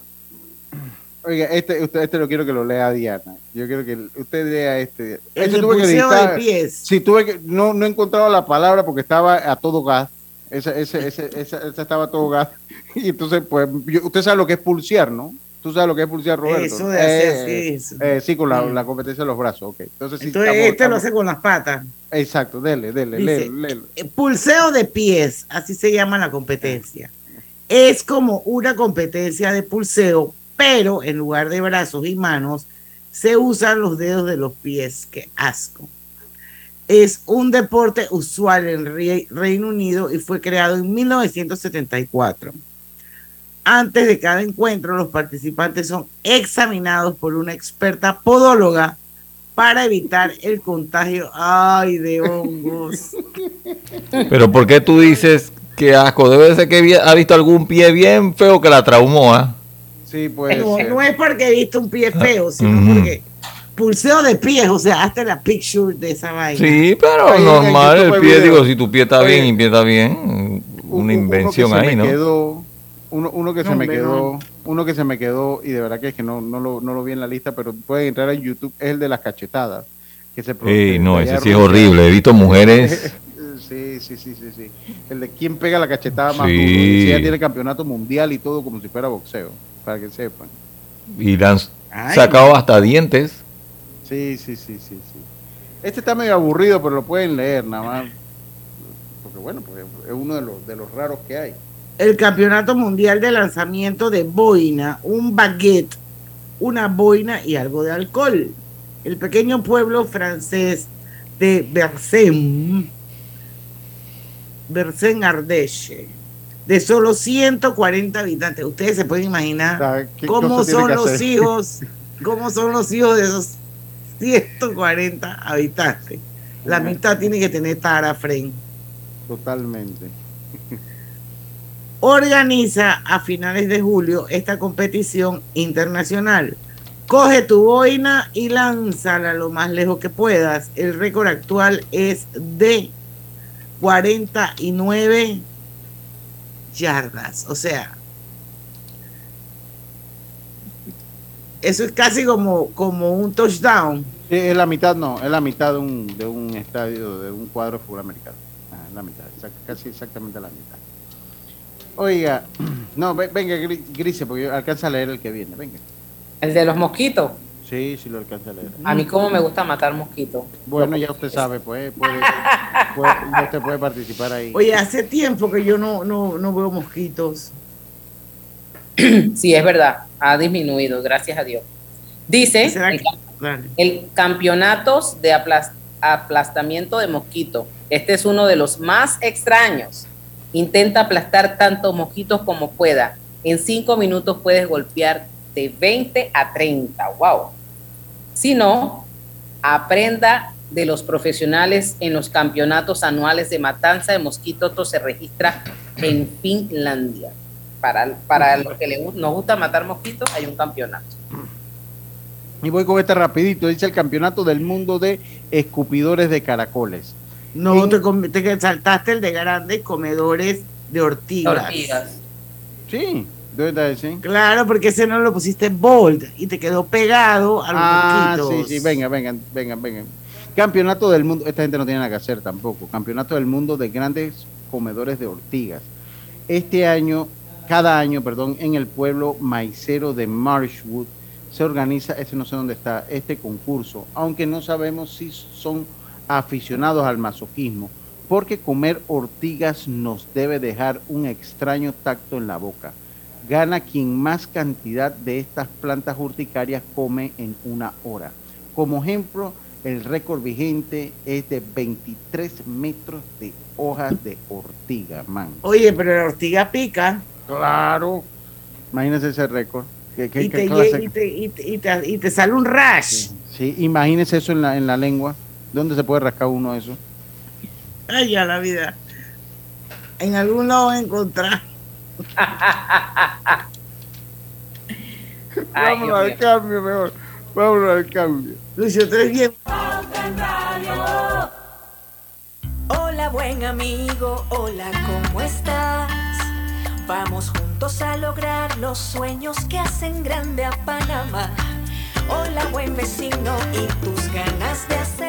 Speaker 3: Oiga, este, usted, este lo quiero que lo lea Diana. Yo quiero que usted lea este.
Speaker 1: El
Speaker 3: Este
Speaker 1: de
Speaker 3: tuve que
Speaker 1: pulseo
Speaker 3: dictar-
Speaker 1: de pies.
Speaker 3: Sí, tuve que, no, no he encontrado la palabra porque estaba a todo gas. Ese, ese, ese, esa, esa estaba a todo gas. Y entonces, pues, yo- usted sabe lo que es pulsear, ¿no? Tú sabes lo que es pulsear, Roberto.
Speaker 1: Eso de hacer
Speaker 3: Eh,
Speaker 1: así,
Speaker 3: eh, sí, con la,
Speaker 1: Mm.
Speaker 3: la competencia de los brazos, ok. Entonces, sí,
Speaker 1: Entonces
Speaker 3: estamos-
Speaker 1: este lo hace con las patas.
Speaker 3: Exacto, dele, dele,
Speaker 1: Dice, eh, Pulseo de pies, así se llama la competencia. Es como una competencia de pulseo, pero en lugar de brazos y manos, se usan los dedos de los pies. Qué asco. Es un deporte usual en Re- Reino Unido y fue creado en 1974. Antes de cada encuentro, los participantes son examinados por una experta podóloga para evitar el contagio ay, de hongos.
Speaker 4: Pero ¿por qué tú dices que asco? Debe ser que ha visto algún pie bien feo que la traumó, ¿ah?
Speaker 3: Sí, puede
Speaker 1: no, es porque he visto un pie feo, sino porque pulseo de pies, o sea, hasta la picture de esa vaina.
Speaker 4: Sí, pero normal, el pie,
Speaker 3: video.
Speaker 4: digo, si tu pie está
Speaker 3: Oye,
Speaker 4: bien y pie está bien, una
Speaker 3: uno que
Speaker 4: invención
Speaker 3: se
Speaker 4: ahí,
Speaker 3: me
Speaker 4: ¿no?
Speaker 3: quedó- uno, uno que
Speaker 1: No,
Speaker 3: se me
Speaker 1: hombre,
Speaker 3: quedó,
Speaker 1: no.
Speaker 3: uno que se me quedó, y de verdad que es que no, no, lo, no lo vi en la lista, pero pueden entrar en YouTube, es el de las cachetadas. Que se pro-
Speaker 4: Ey,
Speaker 3: de
Speaker 4: no, ese sí es horrible. He visto mujeres.
Speaker 3: Sí, sí, sí, sí, sí. El de quién pega la cachetada más
Speaker 4: Sí.
Speaker 3: duro. Y ella tiene campeonato mundial y todo como si fuera boxeo, para que sepan.
Speaker 4: Y le han
Speaker 1: Ay.
Speaker 4: sacado hasta dientes.
Speaker 3: Sí, sí, sí, sí, sí. Este está medio aburrido, pero lo pueden leer nada más. Porque bueno, porque es uno de los, de los raros que hay.
Speaker 1: El Campeonato Mundial de Lanzamiento de Boina, un baguette, una boina y algo de alcohol. El pequeño pueblo francés de Bersen, Bersen Ardèche, de solo 140 habitantes. Ustedes se pueden imaginar
Speaker 3: ¿qué
Speaker 1: cómo son los
Speaker 3: hacer?
Speaker 1: hijos, cómo son los hijos de esos 140 habitantes. La mitad tiene que tener tara, Fren.
Speaker 3: Totalmente.
Speaker 1: Organiza a finales de julio esta competición internacional. Coge tu boina y lánzala lo más lejos que puedas. El récord actual es de 49 yardas. O sea, eso es casi como, como un touchdown.
Speaker 3: Sí, es la mitad, no, es la mitad de un, de un estadio, de un cuadro de fútbol americano. Ah, la mitad, casi exactamente la mitad. Oiga, no, ve- venga, Gri- Grise, porque yo alcanza a leer el que viene, venga.
Speaker 2: El de los mosquitos.
Speaker 3: Sí, sí lo alcanza a leer.
Speaker 2: A mí como me gusta matar mosquitos.
Speaker 3: Bueno, ya usted sabe, pues, puede, puede- usted puede participar ahí.
Speaker 1: Oye, hace tiempo que yo no, no, no veo mosquitos.
Speaker 2: Sí, es verdad, ha disminuido, gracias a Dios. Dice
Speaker 1: ¿Será
Speaker 2: el, campeonatos de aplas- aplastamiento de mosquito. Este es uno de los más extraños. Intenta aplastar tantos mosquitos como pueda. En cinco minutos puedes golpear de 20 a 30. ¡Wow! Si no, aprenda de los profesionales en los campeonatos anuales de matanza de mosquitos. Esto se registra en Finlandia. Para, para los que le gu- nos gusta matar mosquitos, hay un campeonato.
Speaker 3: Y voy con este rapidito, dice el campeonato del mundo de escupidores de caracoles.
Speaker 1: No, te, saltaste el de grandes comedores de ortigas.
Speaker 2: Ortigas.
Speaker 3: Sí, ¿dónde está ese?
Speaker 1: Claro, porque ese no lo pusiste bold y te quedó pegado a los
Speaker 3: Ah, sí, sí, venga, vengan, vengan, vengan. Campeonato del mundo, esta gente no tiene nada que hacer tampoco. Campeonato del mundo de grandes comedores de ortigas. Este año, cada año, perdón, en el pueblo maicero de Marshwood se organiza, este no sé dónde está, este concurso, aunque no sabemos si son aficionados al masoquismo, porque comer ortigas nos debe dejar un extraño tacto en la boca. Gana quien más cantidad de estas plantas urticarias come en una hora. Como ejemplo, el récord vigente es de 23 metros de hojas de ortiga, man.
Speaker 1: Oye, pero la ortiga pica
Speaker 3: Claro. Imagínese ese récord. ¿Qué, qué-
Speaker 1: y
Speaker 3: qué
Speaker 1: te, y, te, y, te, y te- sale un rash.
Speaker 3: Sí, imagínese eso en la, en la lengua. ¿Dónde se puede rascar uno eso?
Speaker 1: Ay, ya la vida. En algún lado a encontrar.
Speaker 2: Ay, Dios
Speaker 3: al cambio mejor. Vámonos al cambio.
Speaker 1: Lucio, tú eres bien.
Speaker 19: Hola buen amigo, hola, ¿cómo estás? Vamos juntos a lograr los sueños que hacen grande a Panamá. Hola buen vecino y tus ganas de hacer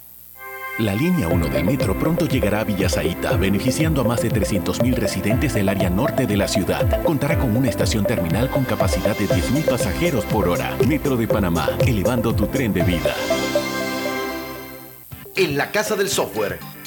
Speaker 5: La línea 1 del metro pronto llegará a Villasaita, beneficiando a más de 300.000 residentes del área norte de la ciudad. Contará con una estación terminal con capacidad de 10.000 pasajeros por hora. Metro de Panamá, elevando tu tren de vida.
Speaker 20: En la Casa del Software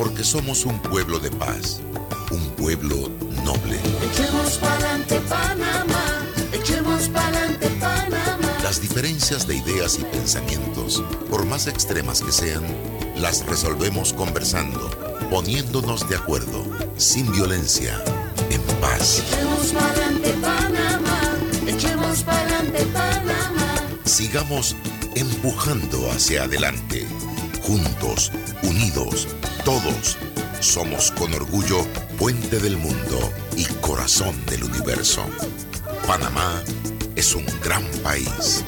Speaker 10: porque somos un pueblo de paz, un pueblo noble.
Speaker 7: Echemos pa'lante Panamá, echemos pa'lante Panamá.
Speaker 10: Las diferencias de ideas y pensamientos, por más extremas que sean, las resolvemos conversando, poniéndonos de acuerdo, sin violencia, en paz.
Speaker 7: Echemos pa'lante Panamá, echemos pa'lante Panamá.
Speaker 10: Sigamos empujando hacia adelante, juntos, unidos, todos. Somos con orgullo puente del mundo y corazón del universo. Panamá es un gran país.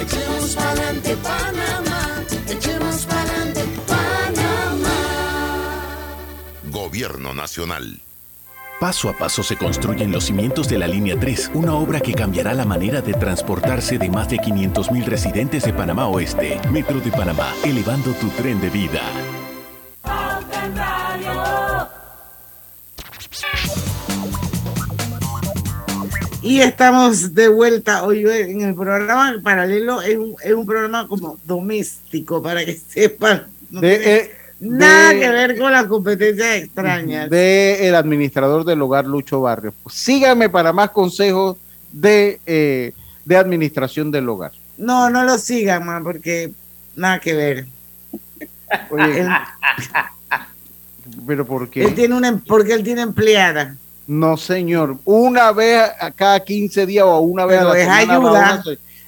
Speaker 7: Echemos pa'lante Panamá, echemos pa'lante Panamá.
Speaker 10: Gobierno Nacional.
Speaker 5: Paso a paso se construyen los cimientos de la Línea 3, una obra que cambiará la manera de transportarse de más de 500.000 residentes de Panamá Oeste. Metro de Panamá, elevando tu tren de vida.
Speaker 1: Y estamos de vuelta hoy en el programa paralelo, es un, es un programa como doméstico, para que sepan. No
Speaker 3: De,
Speaker 1: tiene
Speaker 3: eh,
Speaker 1: nada
Speaker 3: de-
Speaker 1: que ver con las competencias extrañas.
Speaker 3: de el administrador del hogar Lucho Barrios. Síganme para más consejos de, eh, de administración del hogar.
Speaker 1: No, no lo sigan, man, porque nada que ver.
Speaker 3: Oye,
Speaker 1: Él,
Speaker 3: pero ¿por
Speaker 1: él
Speaker 3: qué?
Speaker 1: tiene una, em- porque él tiene empleada.
Speaker 3: No, señor. Una vez a cada 15 días o una vez
Speaker 1: Pero
Speaker 3: a la
Speaker 1: es
Speaker 3: semana
Speaker 1: ayuda.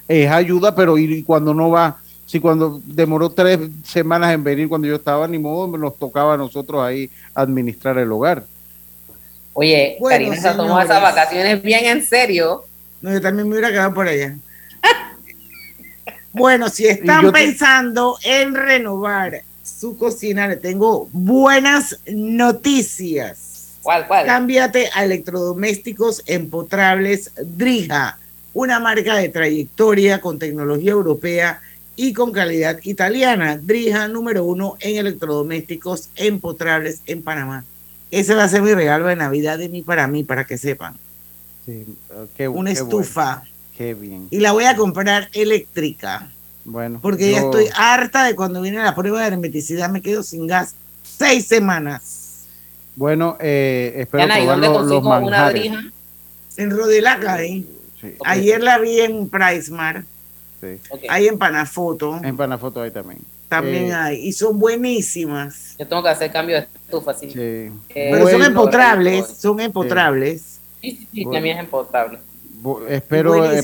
Speaker 3: es ayuda, pero y cuando no va, si cuando demoró tres semanas en venir cuando yo estaba, ni modo, nos tocaba a nosotros ahí administrar el hogar.
Speaker 2: Oye,
Speaker 1: Bueno,
Speaker 2: Karina se tomó esas vacaciones bien en serio.
Speaker 1: No, yo también me hubiera quedado por allá. Bueno, si están
Speaker 3: te-
Speaker 1: pensando en renovar su cocina, le tengo buenas noticias.
Speaker 2: ¿Cuál, cuál?
Speaker 1: Cámbiate a electrodomésticos empotrables Drija, una marca de trayectoria con tecnología europea y con calidad italiana. Drija número uno en electrodomésticos empotrables en Panamá. Ese va a ser mi regalo de Navidad de mí para mí, para que sepan.
Speaker 3: Sí, qué-
Speaker 1: Una
Speaker 3: qué bueno,
Speaker 1: estufa.
Speaker 3: Qué bien.
Speaker 1: Y la voy a comprar eléctrica.
Speaker 3: Bueno,
Speaker 1: Porque ya estoy harta de cuando viene la prueba de hermeticidad, me quedo sin gas seis semanas.
Speaker 3: Bueno, eh, espero
Speaker 2: Yana, ¿y
Speaker 3: probar los
Speaker 2: consigo una
Speaker 3: manjares.
Speaker 2: drija?
Speaker 1: En Rodilaca, ¿eh?
Speaker 3: Sí,
Speaker 1: Ayer la vi en Pricemar,
Speaker 3: sí.
Speaker 1: Hay en Panafoto,
Speaker 3: En Panafoto ahí también.
Speaker 1: también
Speaker 3: Eh,
Speaker 1: hay, y son buenísimas.
Speaker 2: Yo tengo que hacer cambio de estufa, sí.
Speaker 3: Sí.
Speaker 2: Eh,
Speaker 1: Pero son
Speaker 3: Bueno,
Speaker 1: empotrables, son empotrables.
Speaker 2: Sí, sí, sí,
Speaker 3: Bueno.
Speaker 2: también es empotable.
Speaker 3: Bu- Espero. eh,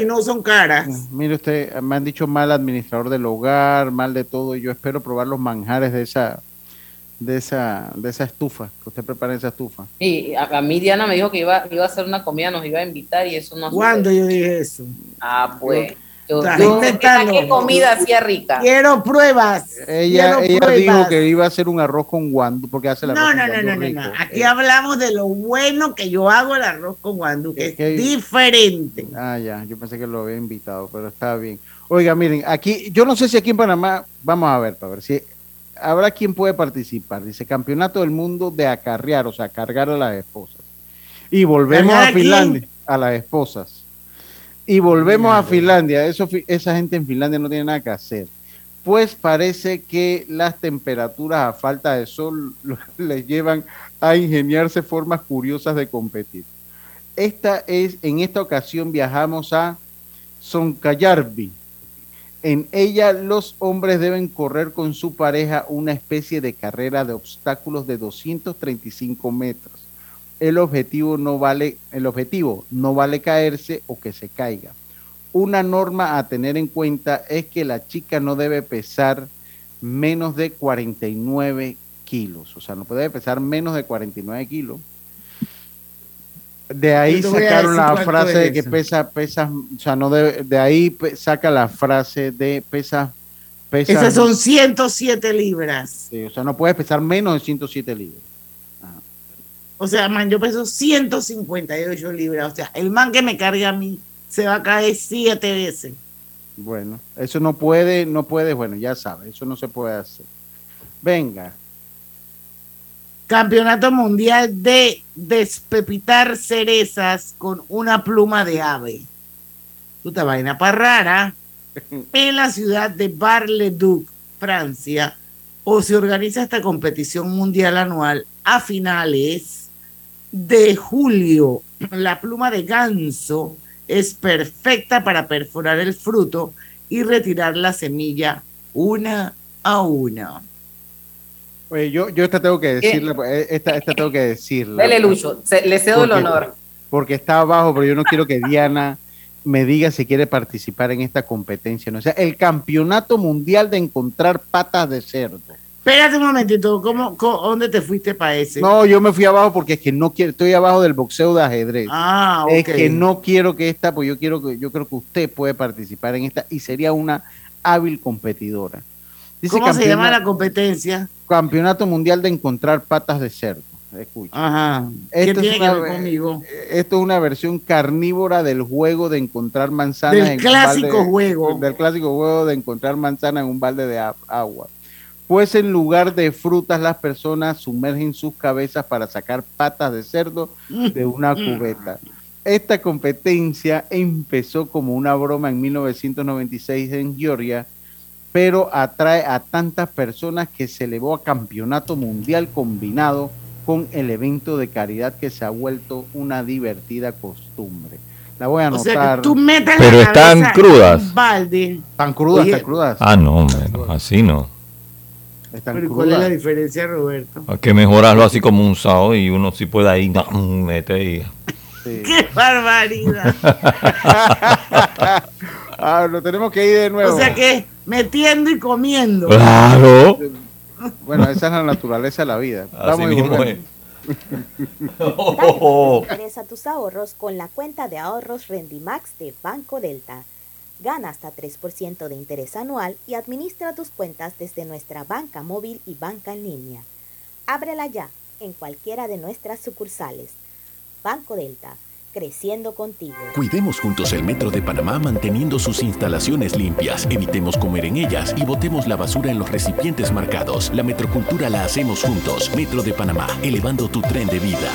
Speaker 1: y no son caras.
Speaker 3: Mire usted, me han dicho mal administrador del hogar, mal de todo, y yo espero probar los manjares de esa, de esa, de esa estufa, que usted prepara en esa estufa.
Speaker 2: Y a, a mí Diana me dijo que iba, iba a hacer una comida, nos iba a invitar y eso no
Speaker 1: ¿Cuándo
Speaker 2: sucedió.
Speaker 1: yo dije eso?
Speaker 2: Ah, pues. Yo, Yo-. ¿qué comida hacía rica?
Speaker 1: Quiero pruebas.
Speaker 3: Ella,
Speaker 1: quiero
Speaker 3: ella
Speaker 1: pruebas.
Speaker 3: dijo que iba a hacer un arroz con guandú, porque hace arroz
Speaker 1: No, no, no,
Speaker 3: guandú
Speaker 1: no, no,
Speaker 3: rico.
Speaker 1: no. Aquí
Speaker 3: Eh,
Speaker 1: hablamos de lo bueno que yo hago el arroz con guandú, que es
Speaker 3: que-
Speaker 1: diferente.
Speaker 3: Ah, ya, yo pensé que lo había invitado, pero está bien. Oiga, miren, aquí, yo no sé si aquí en Panamá, vamos a ver, para ver si habrá quien puede participar. Dice Campeonato del Mundo de acarrear, o sea, cargar a las esposas. Y volvemos
Speaker 1: ¿Cargar
Speaker 3: a? Finlandia, a las esposas. Y volvemos a Finlandia. Eso, esa gente en Finlandia no tiene nada que hacer. Pues parece que las temperaturas a falta de sol les llevan a ingeniarse formas curiosas de competir. Esta es, en esta ocasión viajamos a Soncayarvi. En ella los hombres deben correr con su pareja una especie de carrera de obstáculos de 235 metros. El objetivo no vale, el objetivo no vale caerse o que se caiga. Una norma a tener en cuenta es que la chica no debe pesar menos de 49 kilos, o sea, no puede pesar menos de 49 kilos. De ahí sacaron la frase de que pesa, pesa, o sea, no debe, de ahí saca la frase de pesa, pesa.
Speaker 1: Esas son 107 libras.
Speaker 3: sí, o sea, no puedes pesar menos de 107 libras.
Speaker 1: O sea, man, yo peso 158 libras. O sea, el man que me carga a mí se va a caer siete veces.
Speaker 3: Bueno, eso no puede, no puede, bueno, ya sabe, eso no se puede hacer. Venga,
Speaker 1: Campeonato Mundial de despepitar cerezas con una pluma de ave. Puta vaina para rara. en la ciudad de Bar-le-Duc, Francia, o se organiza esta competición mundial anual a finales de julio. La pluma de ganso es perfecta para perforar el fruto y retirar la semilla una a una.
Speaker 3: Oye, yo, yo esta tengo que decirle, eh, esta, esta tengo que decirle.
Speaker 2: Dele, Lucho, se- le cedo el
Speaker 3: Porque-
Speaker 2: honor.
Speaker 3: Porque está abajo, pero yo no quiero que Diana me diga si quiere participar en esta competencia. ¿no? O sea, el campeonato mundial de encontrar patas de cerdo.
Speaker 1: Espérate un momentito, ¿cómo, cómo- ¿dónde te fuiste para ese?
Speaker 3: No, yo me fui abajo porque es que no quiero, estoy abajo del boxeo de ajedrez.
Speaker 1: Ah,
Speaker 3: Es que no quiero que esta, pues yo quiero que, yo creo que usted puede participar en esta y sería una hábil competidora. Dice
Speaker 1: ¿Cómo se llama la competencia?
Speaker 3: Campeonato Mundial de Encontrar Patas de Cerdo. Escucha.
Speaker 1: Ajá. ¿Qué
Speaker 3: Esto es
Speaker 1: tiene que ver conmigo?
Speaker 3: Esto es una versión carnívora del juego de encontrar manzanas.
Speaker 1: Del
Speaker 3: en un
Speaker 1: clásico
Speaker 3: balde-
Speaker 1: juego.
Speaker 3: Del clásico juego de encontrar manzanas en un balde de agua. Pues en lugar de frutas, las personas sumergen sus cabezas para sacar patas de cerdo de una cubeta. Esta competencia empezó como una broma en 1996 en Georgia, pero atrae a tantas personas que se elevó a campeonato mundial combinado con el evento de caridad que se ha vuelto una divertida costumbre. La voy a
Speaker 1: O sea,
Speaker 3: anotar.
Speaker 1: que tú metes
Speaker 4: Pero
Speaker 1: la
Speaker 4: están crudas.
Speaker 1: balde.
Speaker 3: Están crudas,
Speaker 1: Oye,
Speaker 3: crudas.
Speaker 4: Ah, no, así no.
Speaker 3: Están
Speaker 1: Pero ¿cuál es la diferencia, Roberto?
Speaker 4: Hay que mejorarlo así como un sao y uno sí puede ahí no, mete y...
Speaker 1: ¡Qué barbaridad!
Speaker 3: ah, lo tenemos que ir de nuevo.
Speaker 1: o sea que metiendo y comiendo.
Speaker 4: Claro.
Speaker 3: Bueno, esa es la naturaleza de la vida. Vamos y
Speaker 4: mismo. Oh.
Speaker 6: Regresa tus ahorros con la cuenta de ahorros Rendimax de Banco Delta. Gana hasta 3% de interés anual y administra tus cuentas desde nuestra banca móvil y banca en línea. Ábrela ya en cualquiera de nuestras sucursales. Banco Delta, creciendo contigo.
Speaker 5: Cuidemos juntos el Metro de Panamá manteniendo sus instalaciones limpias, evitemos comer en ellas y botemos la basura en los recipientes marcados. La metrocultura la hacemos juntos. Metro de Panamá, elevando tu tren de vida.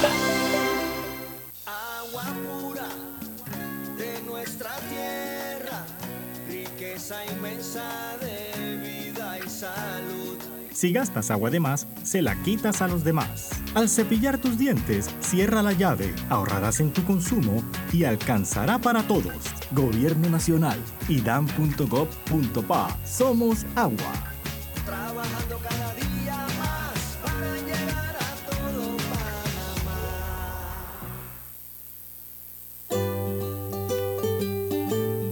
Speaker 21: Si gastas agua de más, se la quitas a los demás. Al cepillar tus dientes, cierra la llave, ahorrarás en tu consumo y alcanzará para todos. Gobierno Nacional, idam.gov.pa. Somos agua.
Speaker 7: Trabajando cada día más para llegar a todo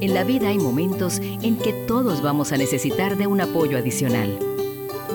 Speaker 22: En la vida hay momentos en que todos vamos a necesitar de un apoyo adicional.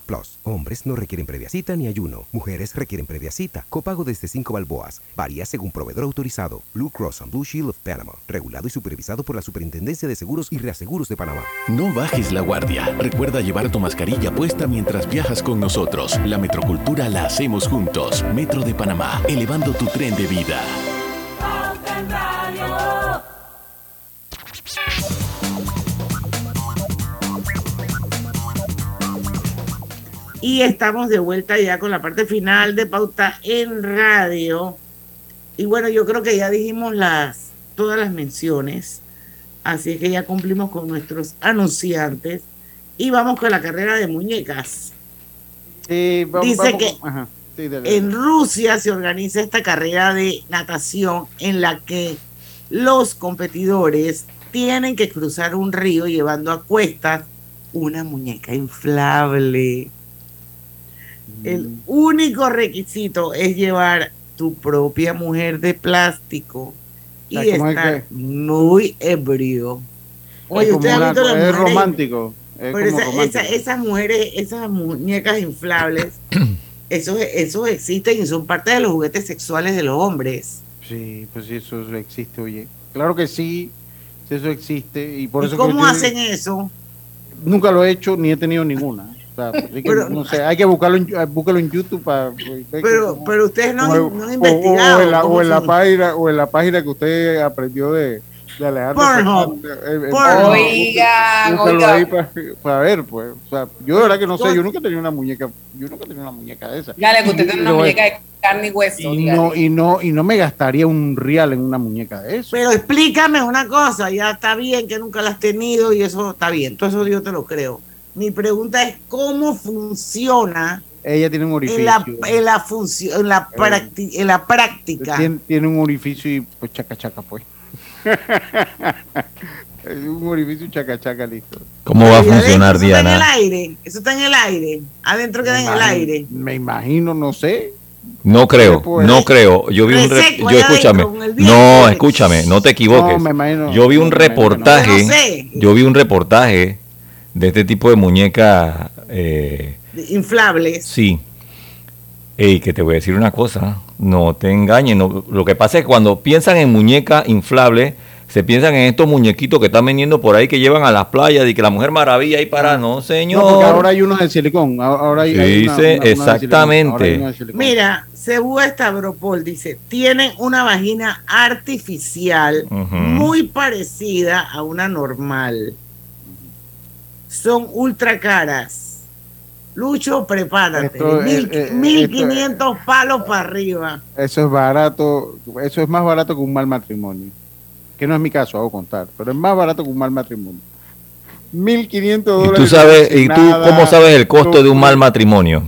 Speaker 9: Plus. Hombres no requieren previa cita ni ayuno. Mujeres requieren previa cita. Copago desde 5 balboas. Varía según proveedor autorizado. Blue Cross and Blue Shield of Panama. Regulado y supervisado por la Superintendencia de Seguros y Reaseguros de Panamá.
Speaker 5: No bajes la guardia. Recuerda llevar tu mascarilla puesta mientras viajas con nosotros. La metrocultura la hacemos juntos. Metro de Panamá, elevando tu tren de vida.
Speaker 1: Y estamos de vuelta ya con la parte final de Pauta en Radio. Y bueno, yo creo que ya dijimos las todas las menciones. Así es que ya cumplimos con nuestros anunciantes. Y vamos con la carrera de muñecas.
Speaker 3: Sí, vamos,
Speaker 1: Dice
Speaker 3: vamos
Speaker 1: que
Speaker 3: con- ajá, sí, dale.
Speaker 1: En Rusia se organiza esta carrera de natación en la que los competidores tienen que cruzar un río llevando a cuestas una muñeca inflable. El único requisito es llevar tu propia mujer de plástico y
Speaker 3: O sea, ¿cómo es
Speaker 1: estar
Speaker 3: que-
Speaker 1: muy ebrio. Oye,
Speaker 3: Es
Speaker 1: usted ha
Speaker 3: una-
Speaker 1: visto las
Speaker 3: es
Speaker 1: mujeres-
Speaker 3: romántico. Es
Speaker 1: pero esa-
Speaker 3: romántico.
Speaker 1: esa- esas mujeres, esas muñecas inflables, esos, esos existen y son parte de los juguetes sexuales de los hombres.
Speaker 3: Sí, pues sí, eso existe, oye. Claro que sí, eso existe. ¿Y, por
Speaker 1: ¿Y
Speaker 3: eso
Speaker 1: cómo hacen eso?
Speaker 3: Nunca lo he hecho ni he tenido ninguna. O sea, así que,
Speaker 1: Pero-
Speaker 3: no sé, hay que buscarlo en, eh, búscalo en YouTube para.
Speaker 1: Pero, pero ustedes no,
Speaker 3: o,
Speaker 1: han- no han
Speaker 3: o-
Speaker 1: investigado.
Speaker 3: o en la, o en la página o en la página que usted aprendió de, de Alejandro
Speaker 1: Pornhub.
Speaker 3: Fernández, eh, eh,
Speaker 2: Oigan, oigan.
Speaker 3: ahí para ver, pues. O sea, yo de verdad que no sé, yo nunca he tenido una muñeca, yo nunca he tenido una muñeca de esa.
Speaker 2: Dígale que usted
Speaker 3: Y-
Speaker 2: tiene una muñeca de carne y hueso.
Speaker 3: y no, y no, y no me gastaría un real en una muñeca de eso.
Speaker 1: Pero explícame una cosa, ya está bien que nunca la has tenido y eso está bien, todo eso yo te lo creo. Mi pregunta es cómo funciona
Speaker 3: Ella tiene un orificio.
Speaker 1: en la, en la, función, en, la practi- en la práctica.
Speaker 3: Tiene, tiene un orificio y pues chaca chaca pues. Es un orificio chaca chaca listo.
Speaker 4: ¿Cómo va a funcionar,
Speaker 1: eso Está en el
Speaker 4: Diana?
Speaker 1: aire, eso está en el aire, adentro queda en el aire.
Speaker 3: Me imagino, no sé.
Speaker 4: No creo, no creo. Yo vi un yo escúchame. No, escúchame, no te equivoques.
Speaker 3: No, me imagino.
Speaker 4: Yo vi un reportaje,
Speaker 1: Yo no sé.
Speaker 4: yo vi un reportaje de este tipo de muñeca eh,
Speaker 1: Inflables.
Speaker 4: Sí. Ey, que te voy a decir una cosa, no te engañes. no- lo que pasa es que cuando piensan en muñeca inflable, se piensan en estos muñequitos que están vendiendo por ahí que llevan a las playas y que la Mujer Maravilla ahí para, no, señor.
Speaker 3: No, porque ahora hay unos de silicón. Ahora hay,
Speaker 4: Sí,
Speaker 3: hay una-
Speaker 4: dice
Speaker 3: una- una de silicón.
Speaker 4: exactamente.
Speaker 3: Ahora hay una de.
Speaker 1: Mira, Stavropol dice, tienen una vagina artificial muy parecida a una normal. Son ultra caras. Lucho, prepárate. Mil-
Speaker 3: eh, eh,
Speaker 1: 1500 palos para arriba.
Speaker 3: Eso es barato, eso es más barato que un mal matrimonio. Que no es mi caso, hago contar, pero es más barato que un mal matrimonio. 1500
Speaker 4: ¿Y
Speaker 3: dólares.
Speaker 4: tú sabes, y tú
Speaker 3: nada,
Speaker 4: cómo sabes el costo de un mal matrimonio?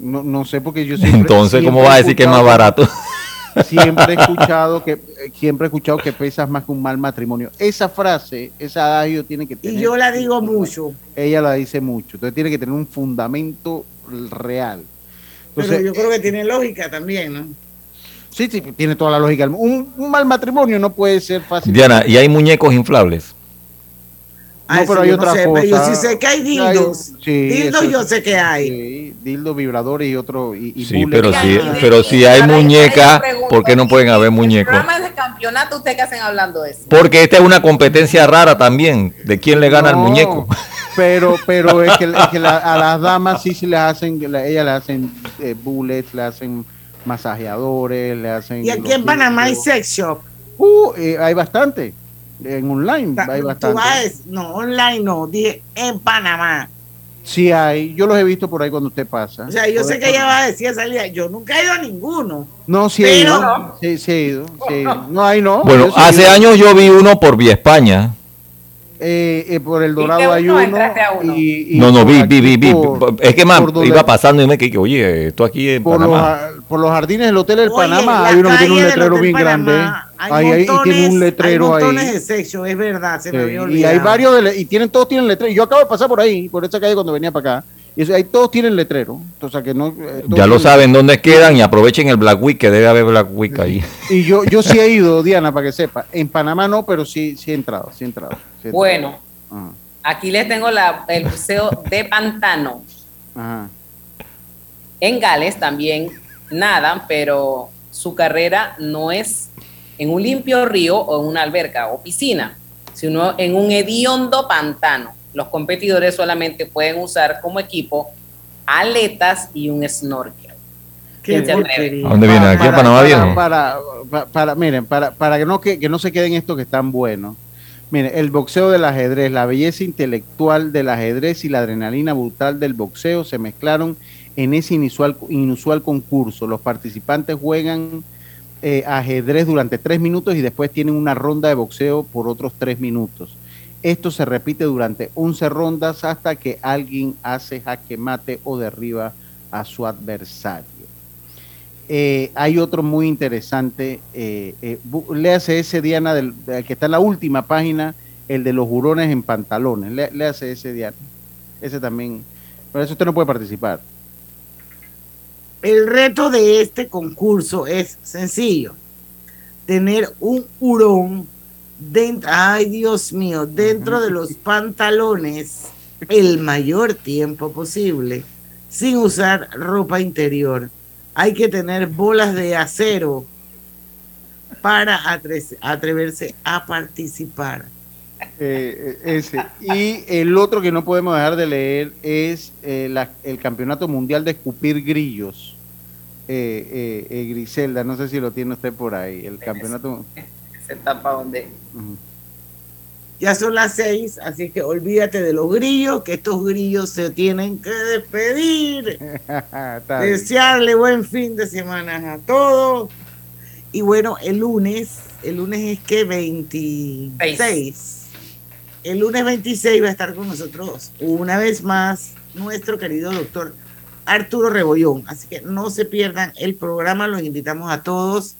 Speaker 3: No, no sé porque yo siempre,
Speaker 4: Entonces, ¿cómo vas a decir que es más barato?
Speaker 3: Siempre he escuchado que siempre he escuchado que pesas más que un mal matrimonio. Esa frase, ese adagio tiene que tener.
Speaker 1: Y yo la digo mucho.
Speaker 3: Ella la dice mucho. Entonces tiene que tener un fundamento real.
Speaker 1: Pero
Speaker 3: Entonces,
Speaker 1: yo creo que tiene lógica también, ¿no?
Speaker 3: sí, sí, tiene toda la lógica. Un, un mal matrimonio no puede ser fácil.
Speaker 4: Diana, ¿y hay muñecos inflables?
Speaker 1: Ah,
Speaker 3: No, pero hay
Speaker 1: yo no
Speaker 3: otra
Speaker 1: sé, pero yo
Speaker 3: cosa.
Speaker 1: sí sé que hay
Speaker 3: Hay-
Speaker 1: dildos.
Speaker 3: sí,
Speaker 1: dildos
Speaker 3: eso
Speaker 1: yo
Speaker 3: sí.
Speaker 1: sé que hay.
Speaker 3: Sí, dildos vibradores y otro. Y, y
Speaker 4: Sí, pero si,
Speaker 2: Diana,
Speaker 4: pero si hay muñecas, ¿por qué no pueden haber muñecos?
Speaker 2: Programa de campeonato, ¿ustedes qué hacen hablando de eso?
Speaker 4: Porque esta es una competencia rara también, de quién le gana al
Speaker 3: No,
Speaker 4: muñeco.
Speaker 3: Pero, pero es que, es que la- a las damas sí se les hacen, la- ellas le hacen eh, bullets, le hacen masajeadores, le hacen.
Speaker 1: Y aquí en Panamá hay sex shop.
Speaker 3: Uh, eh, hay bastante. En online hay bastante.
Speaker 1: vas no, online no, dije en Panamá.
Speaker 3: Sí hay, yo los he visto por ahí cuando usted pasa.
Speaker 1: O sea, yo sé que ella va a decir esa salida. Yo nunca he ido a ninguno.
Speaker 3: No, sí he ido. Sí, sí he ido. sí he ido. No, ahí no.
Speaker 4: Bueno,
Speaker 3: yo
Speaker 4: hace años yo vi uno por Vía España.
Speaker 3: Eh, eh, por el
Speaker 2: ¿Y qué
Speaker 3: Dorado hay
Speaker 2: uno
Speaker 3: uno.
Speaker 2: entraste a uno?
Speaker 3: Y, y
Speaker 4: No, no, vi, vi, vi, vi.
Speaker 3: por-
Speaker 4: Es que más, iba pasando y me quedé, oye, esto aquí en
Speaker 3: por los,
Speaker 4: Panamá.
Speaker 3: ja- por los jardines del Hotel del
Speaker 1: Oye,
Speaker 3: Panamá hay uno que tiene un letrero bien
Speaker 1: Panamá,
Speaker 3: grande.
Speaker 1: Hay
Speaker 3: Ahí, y
Speaker 1: montones,
Speaker 3: tiene un letrero
Speaker 1: hay montones
Speaker 3: ahí.
Speaker 1: de sex shop, es verdad, se me había
Speaker 3: y
Speaker 1: olvidado.
Speaker 3: hay varios de le- y tienen todos tienen letrero. Yo acabo de pasar por ahí, por esa calle cuando venía para acá. Y eso, ahí todos tienen letrero. Sea que no. eh,
Speaker 4: Ya lo saben dónde quedan y aprovechen el Black Week, que debe haber Black Week ahí.
Speaker 3: Y yo, yo sí he ido, Diana, para que sepa. En Panamá no, pero sí, sí he entrado, sí he entrado. sí he entrado.
Speaker 2: Bueno,
Speaker 3: Ajá,
Speaker 2: aquí les tengo la- el museo de Pantano.
Speaker 3: ajá.
Speaker 2: En Gales también nadan, pero su carrera no es en un limpio río o en una alberca o piscina, sino en un hediondo pantano. Los competidores solamente pueden usar como equipo aletas y un snorkel.
Speaker 4: ¿A dónde viene? ¿Aquí en Panamá?
Speaker 3: Para, para, para- miren, para, para que, no, que, que no se queden estos que están buenos. Miren, el boxeo del ajedrez, la belleza intelectual del ajedrez y la adrenalina brutal del boxeo se mezclaron en ese inusual, inusual concurso. Los participantes juegan eh, ajedrez durante tres minutos y después tienen una ronda de boxeo por otros tres minutos. Esto se repite durante 11 rondas hasta que alguien hace jaque mate o derriba a su adversario. Eh, hay otro muy interesante, eh, eh, léase ese Diana, del, que está en la última página, el de los hurones en pantalones. Lé- Léase ese Diana. Ese también. Por eso usted no puede participar.
Speaker 1: El reto de este concurso es sencillo. Tener un hurón dentro, ay Dios mío, dentro de los pantalones el mayor tiempo posible, sin usar ropa interior. Hay que tener bolas de acero para atre- atreverse a participar.
Speaker 3: Eh, eh, ese. Y el otro que no podemos dejar de leer es eh, la- el Campeonato Mundial de Escupir Grillos. Eh, eh, eh, Griselda, no sé si lo tiene usted por ahí. El campeonato.
Speaker 2: Se tapa donde.
Speaker 1: Ya son las seis, así que olvídate de los grillos, que estos grillos se tienen que despedir. Desearle buen fin de semana a todos. Y bueno, el lunes, el lunes es que 26. El lunes 26 va a estar con nosotros una vez más nuestro querido doctor Arturo Rebollón. Así que no se pierdan el programa, los invitamos a todos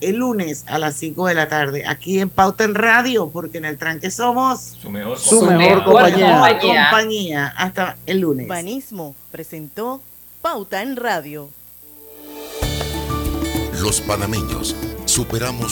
Speaker 1: el lunes a las 5 de la tarde aquí en Pauta en Radio, porque en el tranque somos
Speaker 4: Su mejor
Speaker 3: Su mejor compañía.
Speaker 1: compañía. Hasta el lunes.
Speaker 23: Banismo presentó Pauta en Radio.
Speaker 10: Los panameños superamos